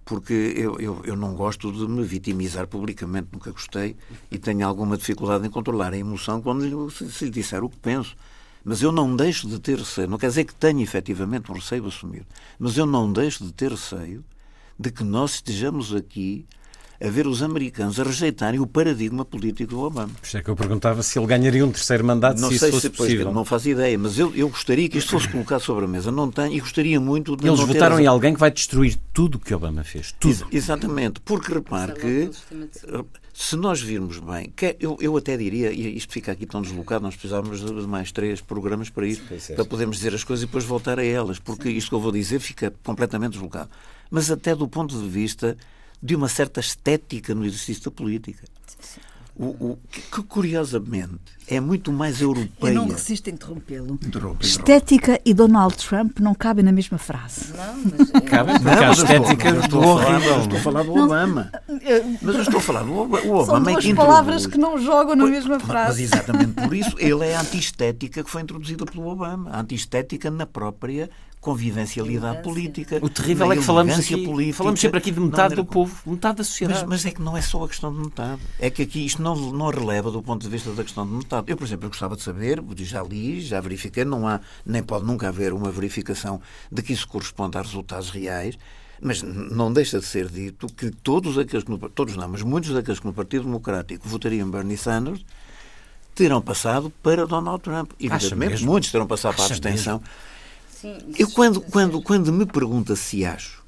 porque eu, eu, eu, não gosto de me vitimizar publicamente, nunca gostei, e tenho alguma dificuldade em controlar a emoção quando se, se lhe disser o que penso. Mas eu não deixo de ter receio, não quer dizer que tenha efetivamente um receio assumido, mas eu não deixo de ter receio de que nós estejamos aqui a ver os americanos a rejeitarem o paradigma político do Obama. Por isso é que eu perguntava se ele ganharia um terceiro mandato, não se sei isso fosse se pois, possível. não faço ideia, mas eu, eu gostaria que isto fosse colocado sobre a mesa. Não tenho e gostaria muito de Eles não ter votaram as- em alguém que vai destruir tudo o que Obama fez. Tudo. Ex- Exatamente, porque repare que se nós virmos bem, que é- eu, eu até diria, e isto fica aqui tão deslocado, nós precisávamos de mais três programas para isso, Pois é. para podermos dizer as coisas e depois voltar a elas, porque isto que eu vou dizer fica completamente deslocado. Mas até do ponto de vista de uma certa estética no exercício da política. O, o- que, curiosamente é muito mais Eu europeia. não resisto a interrompê-lo. Interrompe, interrompe. Estética e Donald Trump não cabem na mesma frase. Não, mas Cabe porque Não, eu estou- estética eu do a horrível. eu estou a falar do Obama. Mas eu estou a falar do Obama. O São é duas que palavras que não jogam na Pois, mesma frase. Mas exatamente por isso ele é a antiestética que foi introduzida pelo Obama. A antiestética na própria convivencialidade política. O terrível é que falamos aqui, política, falamos sempre aqui de metade do povo, metade da mas, sociedade. mas é que não é só a questão de metade. É que aqui isto não, não releva do ponto de vista da questão de metade. Eu, por exemplo, eu gostava de saber, já li, já verifiquei, não há, nem pode nunca haver uma verificação de que isso corresponde a resultados reais, mas não deixa de ser dito que todos aqueles, que no, todos não, mas muitos daqueles que no Partido Democrático votariam Bernie Sanders terão passado para Donald Trump. Evidentemente, mesmo? muitos terão passado para a abstenção. Sim, Eu, quando, quando, quando me pergunta se acho,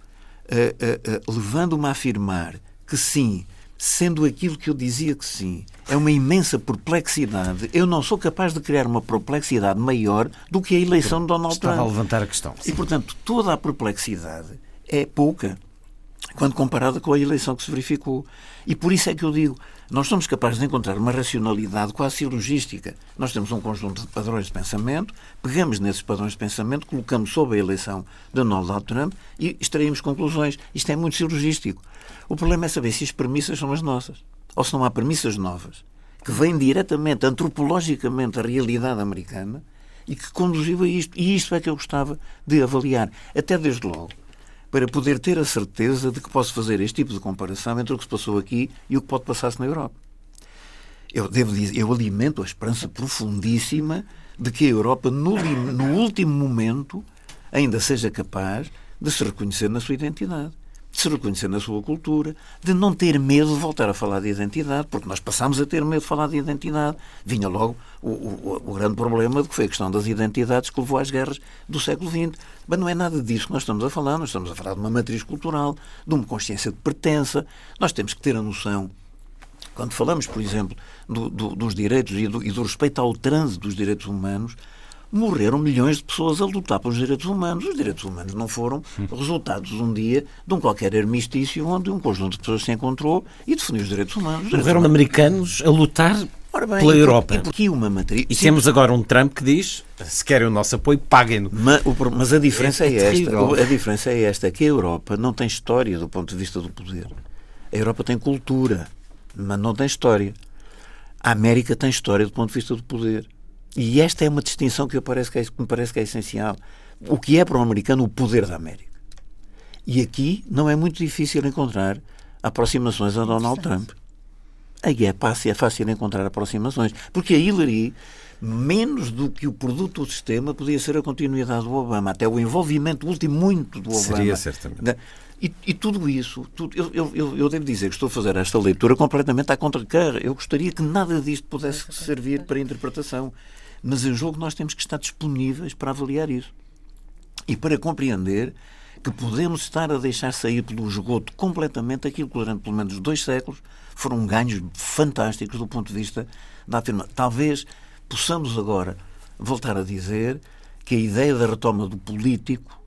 eh, eh, eh, levando-me a afirmar que sim, sendo aquilo que eu dizia que sim, é uma imensa perplexidade, eu não sou capaz de criar uma perplexidade maior do que a eleição de Donald Estava a Trump. levantar a questão. E, portanto, toda a perplexidade é pouca quando comparada com a eleição que se verificou. E por isso é que eu digo, nós somos capazes de encontrar uma racionalidade quase cirurgística. Nós temos um conjunto de padrões de pensamento, pegamos nesses padrões de pensamento, colocamos sob a eleição de Donald Trump e extraímos conclusões. Isto é muito cirurgístico. O problema é saber se as premissas são as nossas ou se não há premissas novas que vêm diretamente, antropologicamente, da realidade americana e que conduziu a isto. E isto é que eu gostava de avaliar, até desde logo, para poder ter a certeza de que posso fazer este tipo de comparação entre o que se passou aqui e o que pode passar-se na Europa. Eu, devo dizer, eu alimento a esperança profundíssima de que a Europa, no, no último momento, ainda seja capaz de se reconhecer na sua identidade, de se reconhecer na sua cultura, de não ter medo de voltar a falar de identidade, porque nós passámos a ter medo de falar de identidade. Vinha logo o, o- o grande problema de que foi a questão das identidades que levou às guerras do século XX. Mas não é nada disso que nós estamos a falar. Nós estamos a falar de uma matriz cultural, de uma consciência de pertença. Nós temos que ter a noção quando falamos, por exemplo, do- do- dos direitos e do, e do respeito ao trânsito dos direitos humanos, morreram milhões de pessoas a lutar pelos direitos humanos. Os direitos humanos não foram resultados um dia de um qualquer armistício onde um conjunto de pessoas se encontrou e defendiu os direitos humanos. Os Morreram humanos. americanos a lutar Ora bem, pela Europa. E porque uma matriz. E Sim, temos agora um Trump que diz: se querem o nosso apoio, paguem-no. Ma- o pro- Mas a diferença é, É- é esta. A diferença é esta, que a Europa não tem história do ponto de vista do poder. A Europa tem cultura, mas não tem história. A América tem história do ponto de vista do poder. E esta é uma distinção que, eu parece que, é, que me parece que é essencial. O que é para um americano o poder da América? E aqui não é muito difícil encontrar aproximações a Donald Trump. Aí é fácil, é fácil encontrar aproximações. Porque a Hillary, menos do que o produto do sistema, podia ser a continuidade do Obama. Até o envolvimento último muito do Obama. Seria, certamente. Da- E, e tudo isso, tudo- eu, eu- eu, eu devo dizer que estou a fazer esta leitura completamente à contracara. Eu gostaria que nada disto pudesse servir para interpretação. Mas eu julgo que nós temos que estar disponíveis para avaliar isso. E para compreender que podemos estar a deixar sair pelo esgoto completamente aquilo que durante pelo menos dois séculos foram ganhos fantásticos do ponto de vista da afirmação. Talvez possamos agora voltar a dizer que a ideia da retoma do político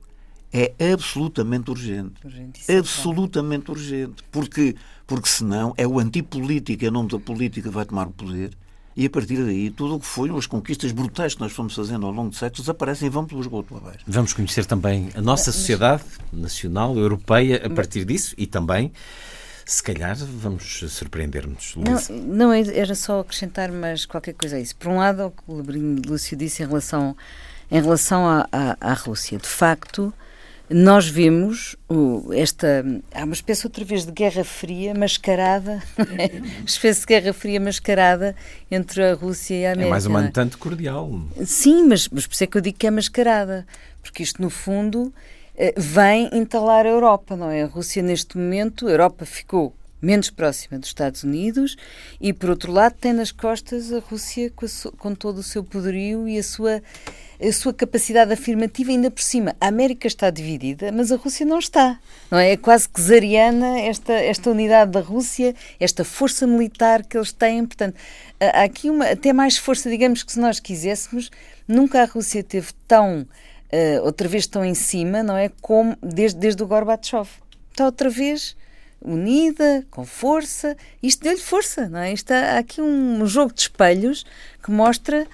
é absolutamente urgente. É absolutamente urgente. Porque, porque senão é o antipolítico, em nome da política, que vai tomar o poder. E a partir daí, tudo o que foram as conquistas brutais que nós fomos fazendo ao longo de séculos desaparecem e vão pelo esgoto abaixo. Vamos conhecer também a nossa sociedade nacional, europeia, a partir disso e também, se calhar, vamos surpreender-nos. Não, não, era só acrescentar mais qualquer coisa a isso. Por um lado, é o que o Lebrinho Lúcio disse em relação, em relação à, à, à Rússia. De facto, nós vimos o, esta. Há uma espécie outra vez de guerra fria mascarada, (laughs) espécie de guerra fria mascarada entre a Rússia e a América. É mais uma tanto cordial. Sim, mas, mas por isso é que eu digo que é mascarada, porque isto, no fundo, eh, vem entalar a Europa, não é? A Rússia, neste momento, a Europa ficou menos próxima dos Estados Unidos, e por outro lado tem nas costas a Rússia com, a, com todo o seu poderio e a sua a sua capacidade afirmativa ainda por cima. A América está dividida, mas a Rússia não está. Não é? é quase que zariana esta, esta unidade da Rússia, esta força militar que eles têm. Portanto, há aqui uma, até mais força, digamos que se nós quiséssemos, nunca a Rússia teve tão, uh, outra vez tão em cima, não é? Como desde, desde o Gorbachev. Está outra vez unida, com força. Isto deu-lhe força, não é? Isto há, aqui um jogo de espelhos que mostra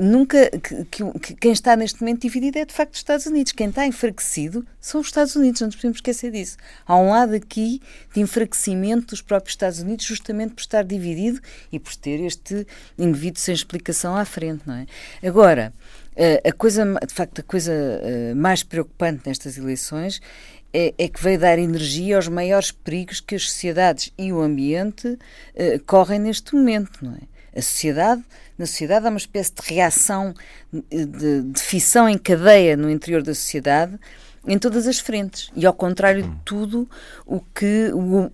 nunca que, que, quem está neste momento dividido é de facto os Estados Unidos. Quem está enfraquecido são os Estados Unidos, não nos podemos esquecer disso. Há um lado aqui de enfraquecimento dos próprios Estados Unidos, justamente por estar dividido e por ter este indivíduo sem explicação à frente, não é? Agora, eh, a coisa, de facto, a coisa eh, mais preocupante nestas eleições é, é, que veio dar energia aos maiores perigos que as sociedades e o ambiente correm neste momento, não é? A sociedade, na sociedade há uma espécie de reação, de, de fissão em cadeia no interior da sociedade, em todas as frentes. E ao contrário de tudo o que o,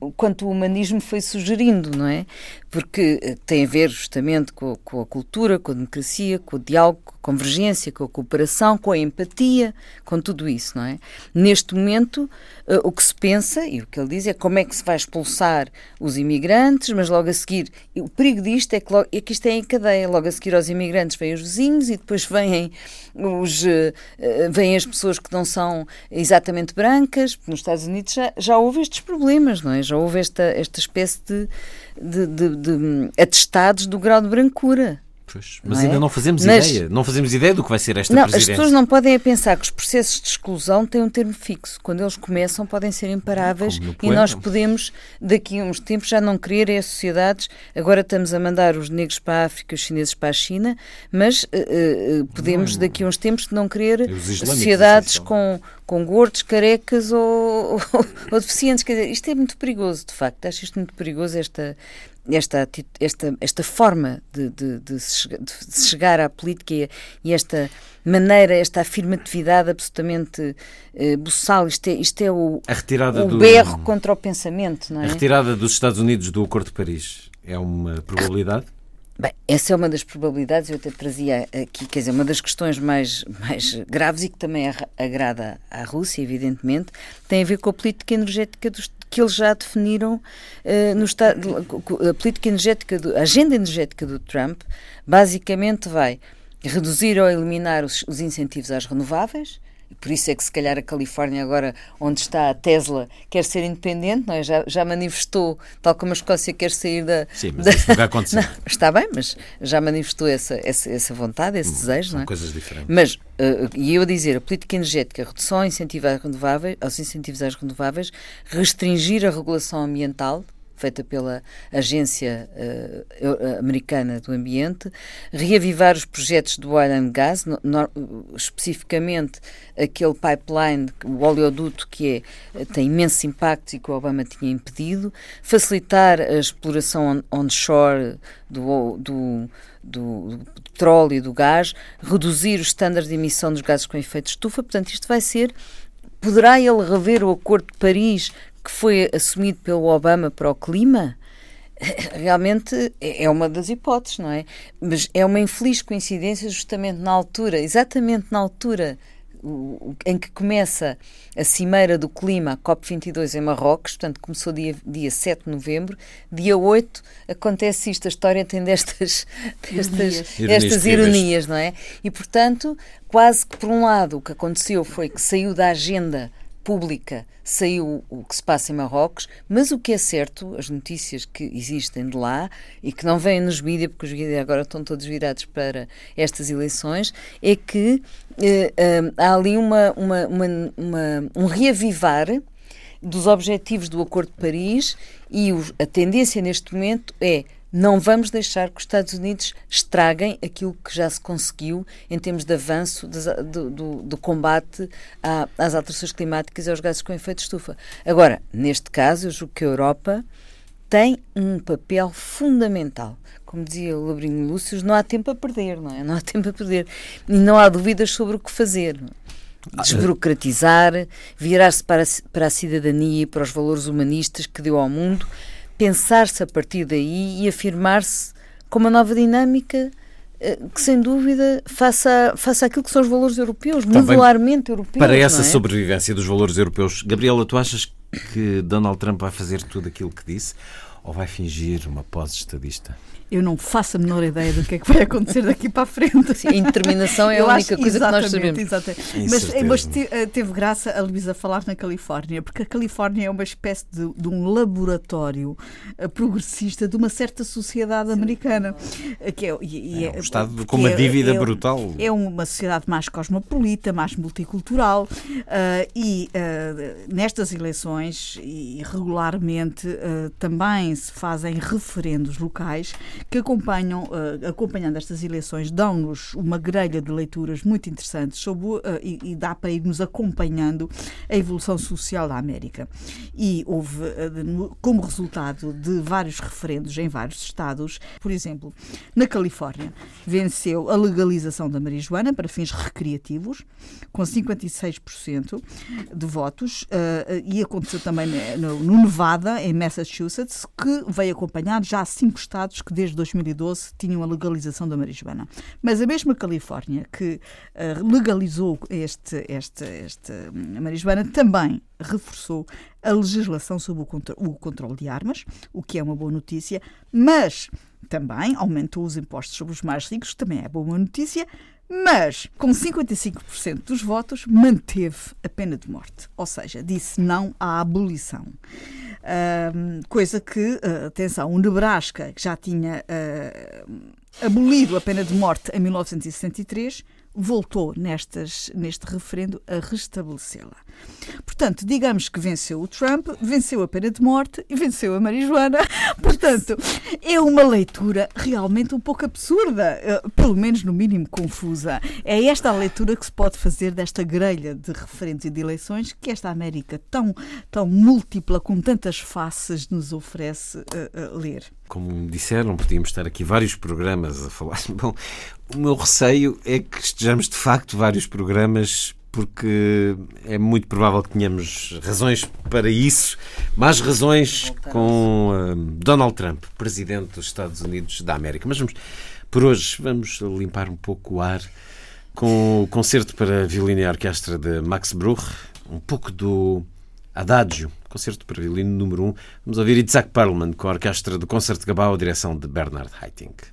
o, quanto o humanismo foi sugerindo, não é? Porque eh, tem a ver justamente com, com a cultura, com a democracia, com o diálogo, com a convergência, com a cooperação, com a empatia, com tudo isso, não é? Neste momento, uh, o que se pensa, e o que ele diz, é como é que se vai expulsar os imigrantes, mas logo a seguir, o perigo disto é que, logo, é que isto é em cadeia, logo a seguir aos imigrantes vêm os vizinhos e depois vêm, os, uh, vêm as pessoas que não são exatamente brancas, nos Estados Unidos já, já houve estes problemas, não é? Já houve esta, esta espécie de, de, de, de atestados do grau de brancura. Pois, mas não ainda é? não fazemos mas, ideia. Não fazemos ideia do que vai ser esta não, presidência. As pessoas não podem pensar que os processos de exclusão têm um termo fixo. Quando eles começam, podem ser imparáveis e nós podemos, daqui a uns tempos, já não querer é sociedades. Agora estamos a mandar os negros para a África, os chineses para a China, mas uh, uh, podemos, daqui a uns tempos, não querer sociedades com, com gordos, carecas ou, (laughs) ou, ou, deficientes. Quer dizer, isto é muito perigoso, de facto. Acho isto muito perigoso, esta, esta, esta, esta forma de, de, de, se chegar à política e, e, esta maneira, esta afirmatividade absolutamente eh, buçal, isto é, isto é o, a retirada o do, berro contra o pensamento, não é? A retirada dos Estados Unidos do Acordo de Paris é uma probabilidade? Bem, essa é uma das probabilidades, eu até trazia aqui, quer dizer, uma das questões mais, mais graves e que também agrada à Rússia, evidentemente, tem a ver com a política energética dos, que eles já definiram uh, no estado, a política energética, do, a agenda energética do Trump, basicamente vai reduzir ou eliminar os, os incentivos às renováveis, por isso é que, se calhar, a Califórnia, agora onde está a Tesla, quer ser independente, não é? já, já manifestou, tal como a Escócia quer sair da. Sim, mas da... isso não vai acontecer. (laughs) Não, está bem, mas já manifestou essa, essa, essa vontade, esse hum, desejo. São não é? coisas diferentes. Mas, uh, e eu a dizer, a política energética, redução ao incentivo às renováveis, aos incentivos às renováveis, restringir a regulação ambiental, feita pela Agência uh, Americana do Ambiente, reavivar os projetos do oil and gas, no, no, especificamente aquele pipeline, o oleoduto que é, tem imensos impactos e que o Obama tinha impedido, facilitar a exploração on, onshore do, do do, do, petróleo e do gás, reduzir os estándares de emissão dos gases com efeito de estufa. Portanto, isto vai ser. Poderá ele rever o Acordo de Paris que foi assumido pelo Obama para o clima, realmente é uma das hipóteses, não é? Mas é uma infeliz coincidência justamente na altura, exatamente na altura em que começa a Cimeira do Clima, a COP22 em Marrocos, portanto começou dia, dia 7 de novembro, dia 8 acontece isto, a história tem destas, destas ironias, estas ironias não é? E portanto, quase que por um lado o que aconteceu foi que saiu da agenda pública saiu o que se passa em Marrocos, mas o que é certo, as notícias que existem de lá e que não vêm nos mídias, porque os mídias agora estão todos virados para estas eleições, é que eh, eh, há ali uma, uma, uma, um reavivar dos objetivos do Acordo de Paris e a tendência neste momento é não vamos deixar que os Estados Unidos estraguem aquilo que já se conseguiu em termos de avanço do, do, do combate à, às alterações climáticas e aos gases com efeito de estufa. Agora, neste caso, eu julgo que a Europa tem um papel fundamental. Como dizia o Labrinho Lúcio, não há tempo a perder, não é? Não há tempo a perder. E não há dúvidas sobre o que fazer. desburocratizar, virar-se para, para a cidadania e para os valores humanistas que deu ao mundo, pensar-se a partir daí e afirmar-se com uma nova dinâmica eh, que sem dúvida faça, faça aquilo que são os valores europeus, modularmente europeus. Para essa é? sobrevivência dos valores europeus, Gabriela, tu achas que Donald Trump vai fazer tudo aquilo que disse ou vai fingir uma pose estadista? Eu não faço a menor ideia do que é que vai acontecer daqui para a frente. Sim, a indeterminação é a única coisa que nós sabemos. Exatamente. Mas, mas eh, teve graça a Luísa falar na Califórnia, porque a Califórnia é uma espécie de, de um laboratório eh, progressista de uma certa sociedade Sim. americana. Eh, que é, e, é, um Estado com uma é, dívida é, brutal. É uma sociedade mais cosmopolita, mais multicultural uh, e uh, nestas eleições e regularmente uh, também se fazem referendos locais que acompanham, uh, acompanhando estas eleições, dão-nos uma grelha de leituras muito interessantes sobre, uh, e, e, dá para irmos acompanhando a evolução social da América. E houve, uh, como resultado de vários referendos em vários estados, por exemplo, na Califórnia, venceu a legalização da marijuana para fins recreativos, com 56% de votos, e aconteceu também no, no Nevada, em Massachusetts, que veio acompanhado já cinco estados que desde 2012 tinham a legalização da marijuana. Mas a mesma Califórnia que uh, legalizou este, este, este, a marijuana também reforçou a legislação sobre o, contro o controle de armas, o que é uma boa notícia, mas também aumentou os impostos sobre os mais ricos, também é boa notícia, mas com 55% dos votos manteve a pena de morte, ou seja, disse não à abolição. Coisa que, uh, atenção, o Nebraska, que já tinha uh, abolido a pena de morte em 1963, voltou nestas, neste referendo a restabelecê-la. Portanto, digamos que venceu o Trump, venceu a pena de morte e venceu a marijuana. (laughs) Portanto, é uma leitura realmente um pouco absurda, eh, pelo menos no mínimo confusa. É esta a leitura que se pode fazer desta grelha de referentes e de eleições que esta América tão, tão múltipla, com tantas faces, nos oferece uh, uh, ler. Como disseram, podíamos estar aqui vários programas a falar. (laughs) Bom, o meu receio é que estejamos de facto vários programas porque é muito provável que tenhamos razões para isso, mais razões com uh, Donald Trump, presidente dos Estados Unidos da América. Mas vamos, por hoje, vamos limpar um pouco o ar com o concerto para violino e orquestra de Max Bruch, um pouco do Adagio, concerto para violino número 1. Um. Vamos ouvir Isaac Perlman com a orquestra do Concerto Gabau, direção de Bernard Haitink.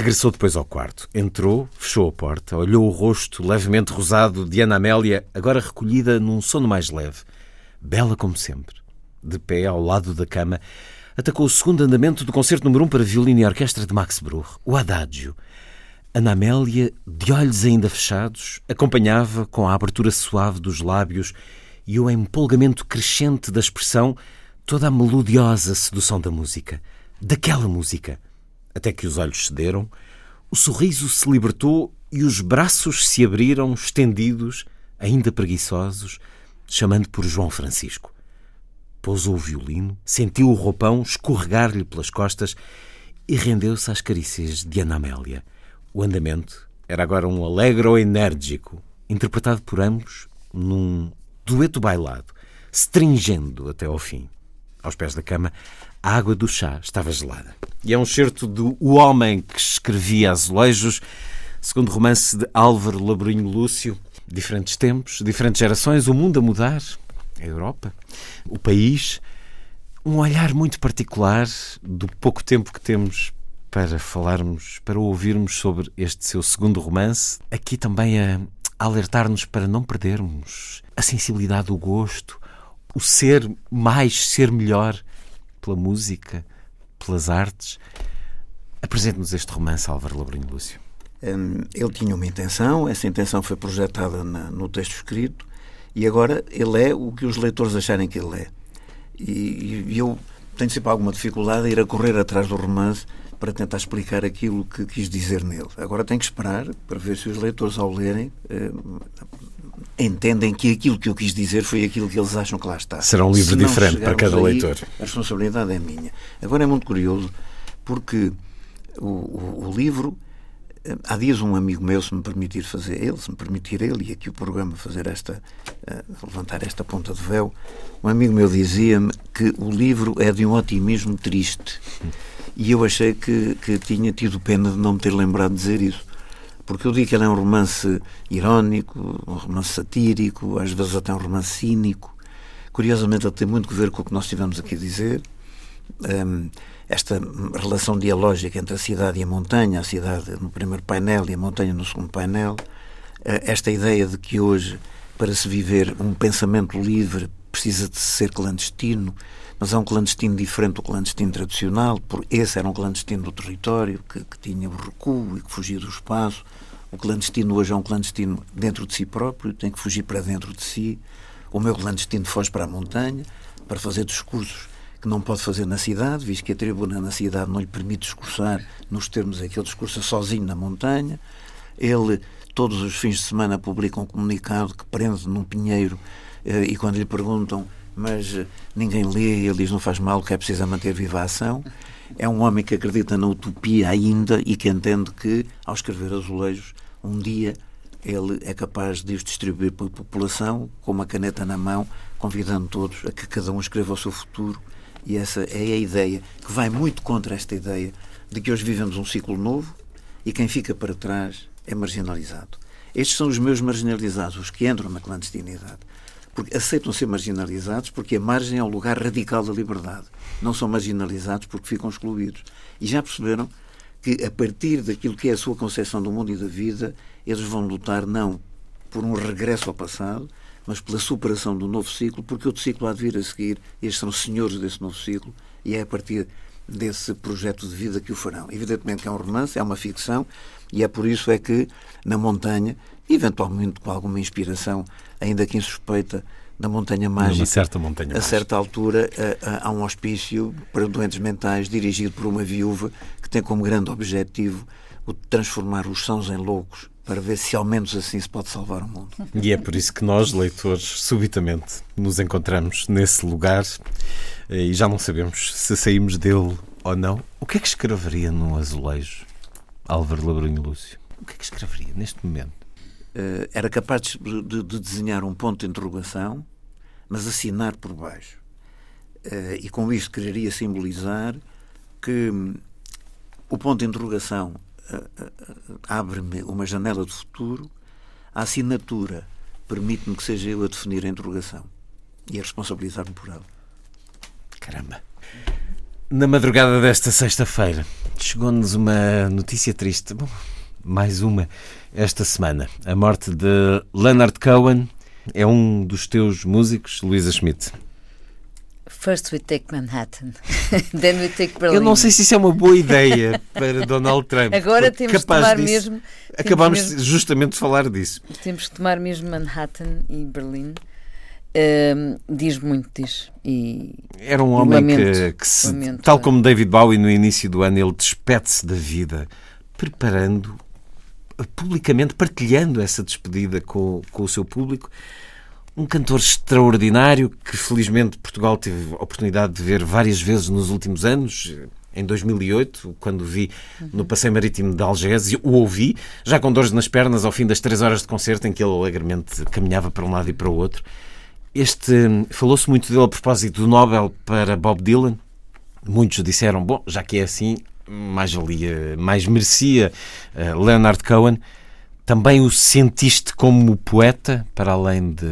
Regressou depois ao quarto. Entrou, fechou a porta, olhou o rosto levemente rosado de Ana Amélia, agora recolhida num sono mais leve. Bela como sempre. De pé, ao lado da cama, atacou o segundo andamento do concerto número 1 um para violino e orquestra de Max Bruch, o Adagio. Ana Amélia, de olhos ainda fechados, acompanhava com a abertura suave dos lábios e o empolgamento crescente da expressão toda a melodiosa sedução da música, daquela música até que os olhos cederam, o sorriso se libertou e os braços se abriram, estendidos, ainda preguiçosos, chamando por João Francisco. Pousou o violino, sentiu o roupão escorregar-lhe pelas costas e rendeu-se às carícias de Ana Amélia. O andamento era agora um alegro enérgico, interpretado por ambos num dueto bailado, stringendo até ao fim. Aos pés da cama, a água do chá estava gelada. E é um certo do O Homem que escrevia azulejos, segundo romance de Álvaro Labrinho Lúcio. Diferentes tempos, diferentes gerações, o mundo a mudar, a Europa, o país. Um olhar muito particular do pouco tempo que temos para falarmos, para ouvirmos sobre este seu segundo romance. Aqui também a alertar-nos para não perdermos a sensibilidade, o gosto, o ser mais, ser melhor pela música, pelas artes. Apresente-nos este romance, Álvaro Labrinho Lúcio. Hum, ele tinha uma intenção, essa intenção foi projetada na, no texto escrito e agora ele é o que os leitores acharem que ele é. E, e eu tenho sempre alguma dificuldade em ir a correr atrás do romance para tentar explicar aquilo que quis dizer nele. Agora tenho que esperar para ver se os leitores, ao lerem, eh, entendem que aquilo que eu quis dizer foi aquilo que eles acham que lá está. Será um livro diferente para cada aí, leitor. A responsabilidade é minha. Agora é muito curioso porque o, o, o, livro. Há dias um amigo meu, se me permitir fazer ele, se me permitir ele, e aqui o programa fazer esta, uh, levantar esta ponta de véu, um amigo meu dizia-me que o livro é de um otimismo triste. E eu achei que, que tinha tido pena de não me ter lembrado de dizer isso porque eu digo que ele é um romance irónico, um romance satírico, às vezes até um romance cínico. Curiosamente, ele tem muito a ver com o que nós estivemos aqui a dizer. Um, esta relação dialógica entre a cidade e a montanha, a cidade no primeiro painel e a montanha no segundo painel. Uh, esta ideia de que hoje, para se viver um pensamento livre, precisa de ser clandestino, mas é um clandestino diferente do clandestino tradicional, porque esse era um clandestino do território, que, que tinha o recuo e que fugia do espaço. O clandestino hoje é um clandestino dentro de si próprio, tem que fugir para dentro de si. O meu clandestino foge para a montanha, para fazer discursos que não pode fazer na cidade, visto que a tribuna na cidade não lhe permite discursar nos termos em que ele discursa sozinho na montanha. Ele, todos os fins de semana, publica um comunicado que prende num pinheiro eh, e quando lhe perguntam mas eh, ninguém lê, ele diz não faz mal, que é preciso manter viva a ação. É um homem que acredita na utopia ainda e que entende que, ao escrever azulejos, um dia ele é capaz de os distribuir para a população com uma caneta na mão, convidando todos a que cada um escreva o seu futuro. E essa é a ideia que vai muito contra esta ideia de que hoje vivemos um ciclo novo e quem fica para trás é marginalizado. Estes são os meus marginalizados, os que entram na clandestinidade porque aceitam ser marginalizados porque a margem é o lugar radical da liberdade. Não são marginalizados porque ficam excluídos. E já perceberam que, a partir daquilo que é a sua concepção do mundo e da vida, eles vão lutar não por um regresso ao passado, mas pela superação do novo ciclo, porque outro ciclo há de vir a seguir. Estes são senhores desse novo ciclo e é a partir desse projeto de vida que o farão. Evidentemente que é um romance, é uma ficção, e é por isso é que na montanha, eventualmente com alguma inspiração, ainda que insuspeita, na Montanha Mágica. Numa certa Montanha A certa altura há um hospício para doentes mentais dirigido por uma viúva que tem como grande objetivo o de transformar os sãos em loucos para ver se ao menos assim se pode salvar o mundo. E é por isso que nós, leitores, subitamente nos encontramos nesse lugar eh, e já não sabemos se saímos dele ou não. O que é que escreveria no azulejo Álvaro Labrinho Lúcio? O que é que escreveria neste momento? Uh, era capaz de, de, de, desenhar um ponto de interrogação, mas assinar por baixo. Uh, e com isso quereria simbolizar que hum, o ponto de interrogação uh, abre-me uma janela de futuro, a assinatura permite-me que seja eu a definir a interrogação e a responsabilizar-me por ela. Caramba! Na madrugada desta sexta-feira, chegou-nos uma notícia triste. Bom, mais uma esta semana. A morte de Leonard Cohen é um dos teus músicos, Luísa Schmidt. First we take Manhattan, (laughs) then we take Berlin. Eu não sei se isso é uma boa ideia para Donald Trump. Agora temos que tomar disso, mesmo. Acabámos mesmo, justamente de falar disso. Temos que tomar mesmo Manhattan e Berlim. Uh, diz muito, diz. E Era um homem lamento, que, que se, lamento, tal como David Bowie no início do ano, ele despede-se da vida, preparando, publicamente partilhando essa despedida com, com o seu público um cantor extraordinário que felizmente Portugal teve a oportunidade de ver várias vezes nos últimos anos. Em 2008, quando vi no Passeio Marítimo de Algés, o ouvi, já com dores nas pernas, ao fim das três horas de concerto, em que ele alegremente caminhava para um lado e para o outro. Este falou-se muito dele a propósito do Nobel para Bob Dylan. Muitos disseram, bom, já que é assim, mais valia, mais merecia uh, Leonard Cohen. Também o sentiste como poeta, para além de,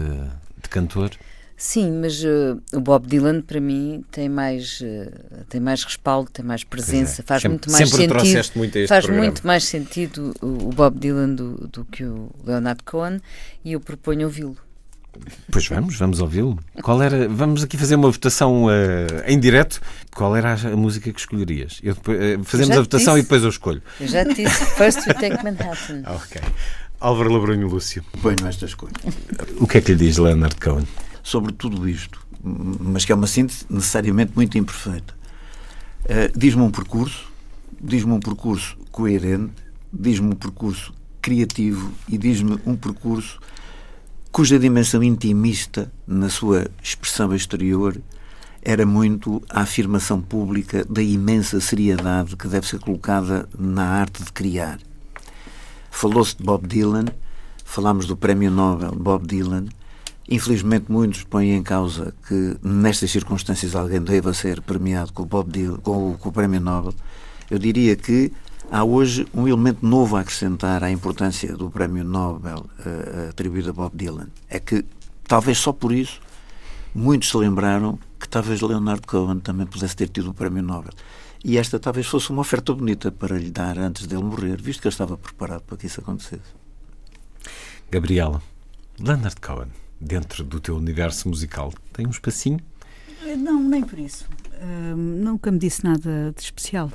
de cantor? Sim, mas uh, o Bob Dylan para mim tem mais uh, tem mais respaldo, tem mais presença, é. faz sempre, muito mais sempre sentido. Muito faz programa. muito mais sentido o, o Bob Dylan do, do, que o Leonard Cohen e eu proponho ouvi-lo. Pois vamos, vamos ouvi-lo. Qual era? Vamos aqui fazer uma votação uh, em direto. Qual era a, música que escolherias? Eu, uh, fazemos a votação disse. e depois eu escolho. Eu já te disse. First we take Manhattan. (laughs) ok. Álvaro Labrunho Lúcio. Ponho esta escolha. O que é que lhe diz Leonard Cohen? Sobre tudo isto, mas que é uma síntese necessariamente muito imperfeita. Uh, diz-me um percurso, diz-me um percurso coerente, diz-me um percurso criativo e diz-me um percurso cuja dimensão intimista, na sua expressão exterior, era muito a afirmação pública da imensa seriedade que deve ser colocada na arte de criar. Falou-se de Bob Dylan, falámos do Prémio Nobel Bob Dylan. Infelizmente, muitos põem em causa que, nestas circunstâncias, alguém deva ser premiado com o, Bob Dylan, com com o Prémio Nobel. Eu diria que há hoje um elemento novo a acrescentar à importância do Prémio Nobel uh, atribuído a Bob Dylan. É que, talvez só por isso, muitos se lembraram que talvez Leonard Cohen também pudesse ter tido o Prémio Nobel. E esta talvez fosse uma oferta bonita para lhe dar antes dele morrer, visto que ele estava preparado para que isso acontecesse. Gabriela, Leonard Cohen, dentro do teu universo musical, tem um espacinho? Não, nem por isso. Nunca me disse nada de especial.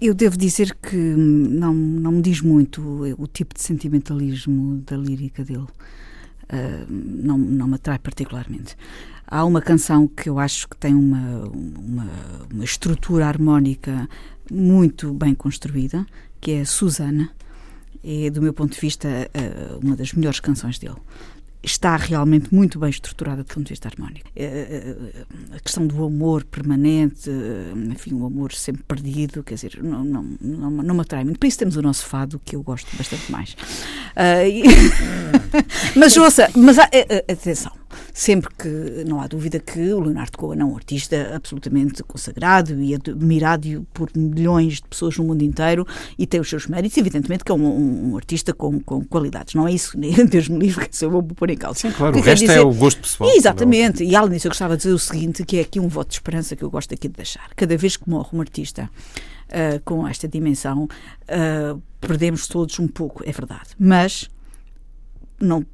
Eu devo dizer que não, não me diz muito o, o tipo de sentimentalismo da lírica dele. Uh, não, não me atrai particularmente. Há uma canção que eu acho que tem uma, uma, uma estrutura harmónica muito bem construída, que é Susana. É, do meu ponto de vista, uma das melhores canções dele está realmente muito bem estruturada do ponto de vista harmónico. É, é, a questão do amor permanente, enfim, o amor sempre perdido, quer dizer, não, não, não, não me atrai muito. Por isso temos o nosso fado, que eu gosto bastante mais. Uh, e... (laughs) (laughs) mas ouça, mas atenção, sempre que não há dúvida que o Leonardo Cohen é um artista absolutamente consagrado e admirado por milhões de pessoas no mundo inteiro e tem os seus méritos, evidentemente que é um, um artista com, com qualidades, não é isso, (laughs) Deus me livre, que eu vou pôr em causa. Sim, claro, o resto dizer... é o gosto pessoal. Exatamente, e além disso eu gostava de dizer o seguinte, que é aqui um voto de esperança que eu gosto aqui de deixar. Cada vez que morre um artista uh, com esta dimensão, uh, perdemos todos um pouco, é verdade, mas não,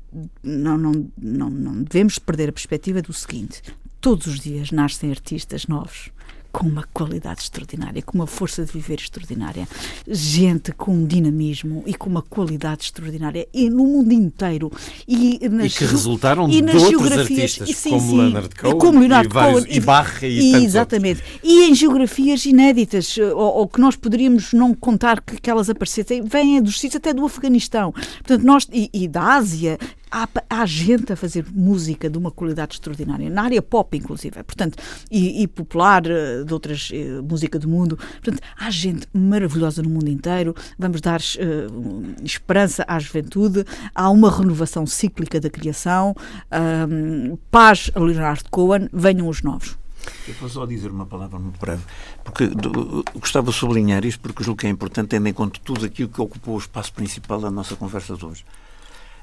não, não, não, não devemos perder a perspectiva do seguinte: todos os dias nascem artistas novos com uma qualidade extraordinária, com uma força de viver extraordinária, gente com um dinamismo e com uma qualidade extraordinária e no mundo inteiro e, nas, e que resultaram e de outros artistas sim, como sim, Leonard Cohen, como Leonard e, vários, e, e Barre e, e Exatamente. Outros. E em geografias inéditas, ou, ou, que nós poderíamos não contar que, que elas aparecessem, vêm dos sítios até do Afeganistão. Portanto, nós, e, e da Ásia, há, há, gente a fazer música de uma qualidade extraordinária, na área pop, inclusive, portanto, e, e popular, eh, de outras uh, música do mundo. Portanto, há gente maravilhosa no mundo inteiro. Vamos dar uh, esperança à juventude. Há uma renovação cíclica da criação. Um, paz a Leonardo Cohen. Venham os novos. Eu vou só dizer uma palavra muito breve, porque do, gostava de sublinhar isto, porque julgo que é importante, tendo em conta tudo aquilo que ocupou o espaço principal da nossa conversa de hoje.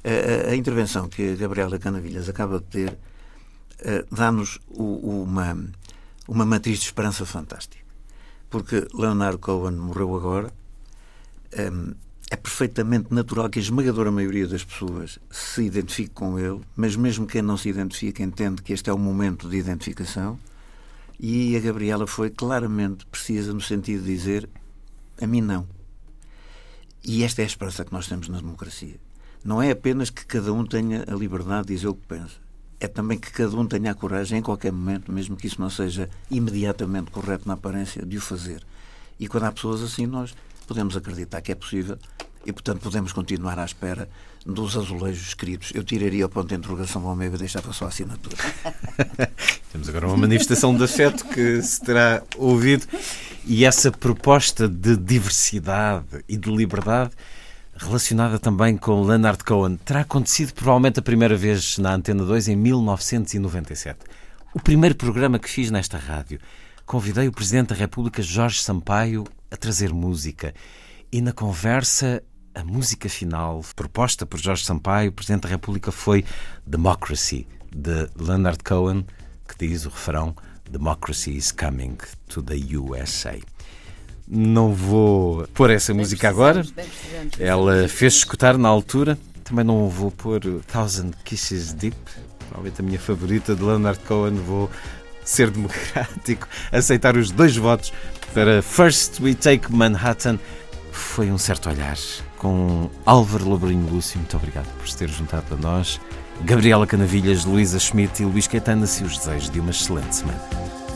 A, intervenção que a Gabriela Canavilhas acaba de ter uh, dá-nos uma, uma matriz de esperança fantástica. Porque Leonardo Cohen morreu agora. Um, é perfeitamente natural que a esmagadora maioria das pessoas se identifique com ele, mas mesmo quem não se identifica entende que este é o momento de identificação. E a Gabriela foi claramente precisa no sentido de dizer: a mim não. E esta é a esperança que nós temos na democracia. Não é apenas que cada um tenha a liberdade de dizer o que pensa. É também que cada um tenha a coragem, em qualquer momento, mesmo que isso não seja imediatamente correto na aparência, de o fazer. E quando há pessoas assim, nós podemos acreditar que é possível e, portanto, podemos continuar à espera dos azulejos escritos. Eu tiraria o ponto de interrogação ao meio e deixava só a assinatura. (laughs) Temos agora uma manifestação de afeto que se terá ouvido. E essa proposta de diversidade e de liberdade relacionada também com Leonard Cohen terá acontecido provavelmente a primeira vez na Antena 2 em 1997. O primeiro programa que fiz nesta rádio. Convidei o Presidente da República, Jorge Sampaio, a trazer música. E na conversa, a música final proposta por Jorge Sampaio, o Presidente da República, foi Democracy, de Leonard Cohen, que diz o refrão Democracy is coming to the USA. Não vou pôr essa bem música agora. Ela fez escutar na altura. Também não vou pôr Thousand Kisses Deep, provavelmente a minha favorita de Leonard Cohen. Vou ser democrático, (laughs) aceitar os dois votos para First We Take Manhattan. Foi um certo olhar com Álvaro Labrinho Lúcio. Muito obrigado por se ter juntado a nós. Gabriela Canavilhas, Luísa Schmidt e Luís Caetano, e os desejos de uma excelente semana.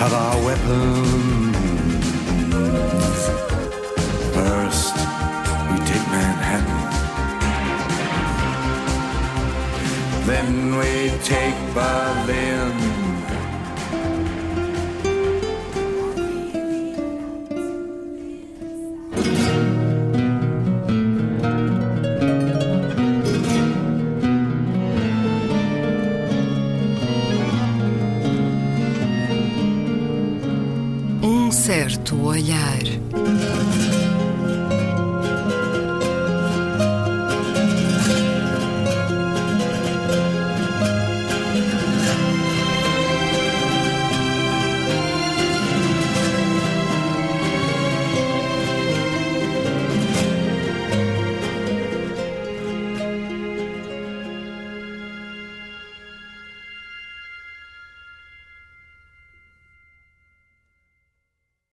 of our weapons. First, we take Manhattan. Then we take Berlin. Certo olhar.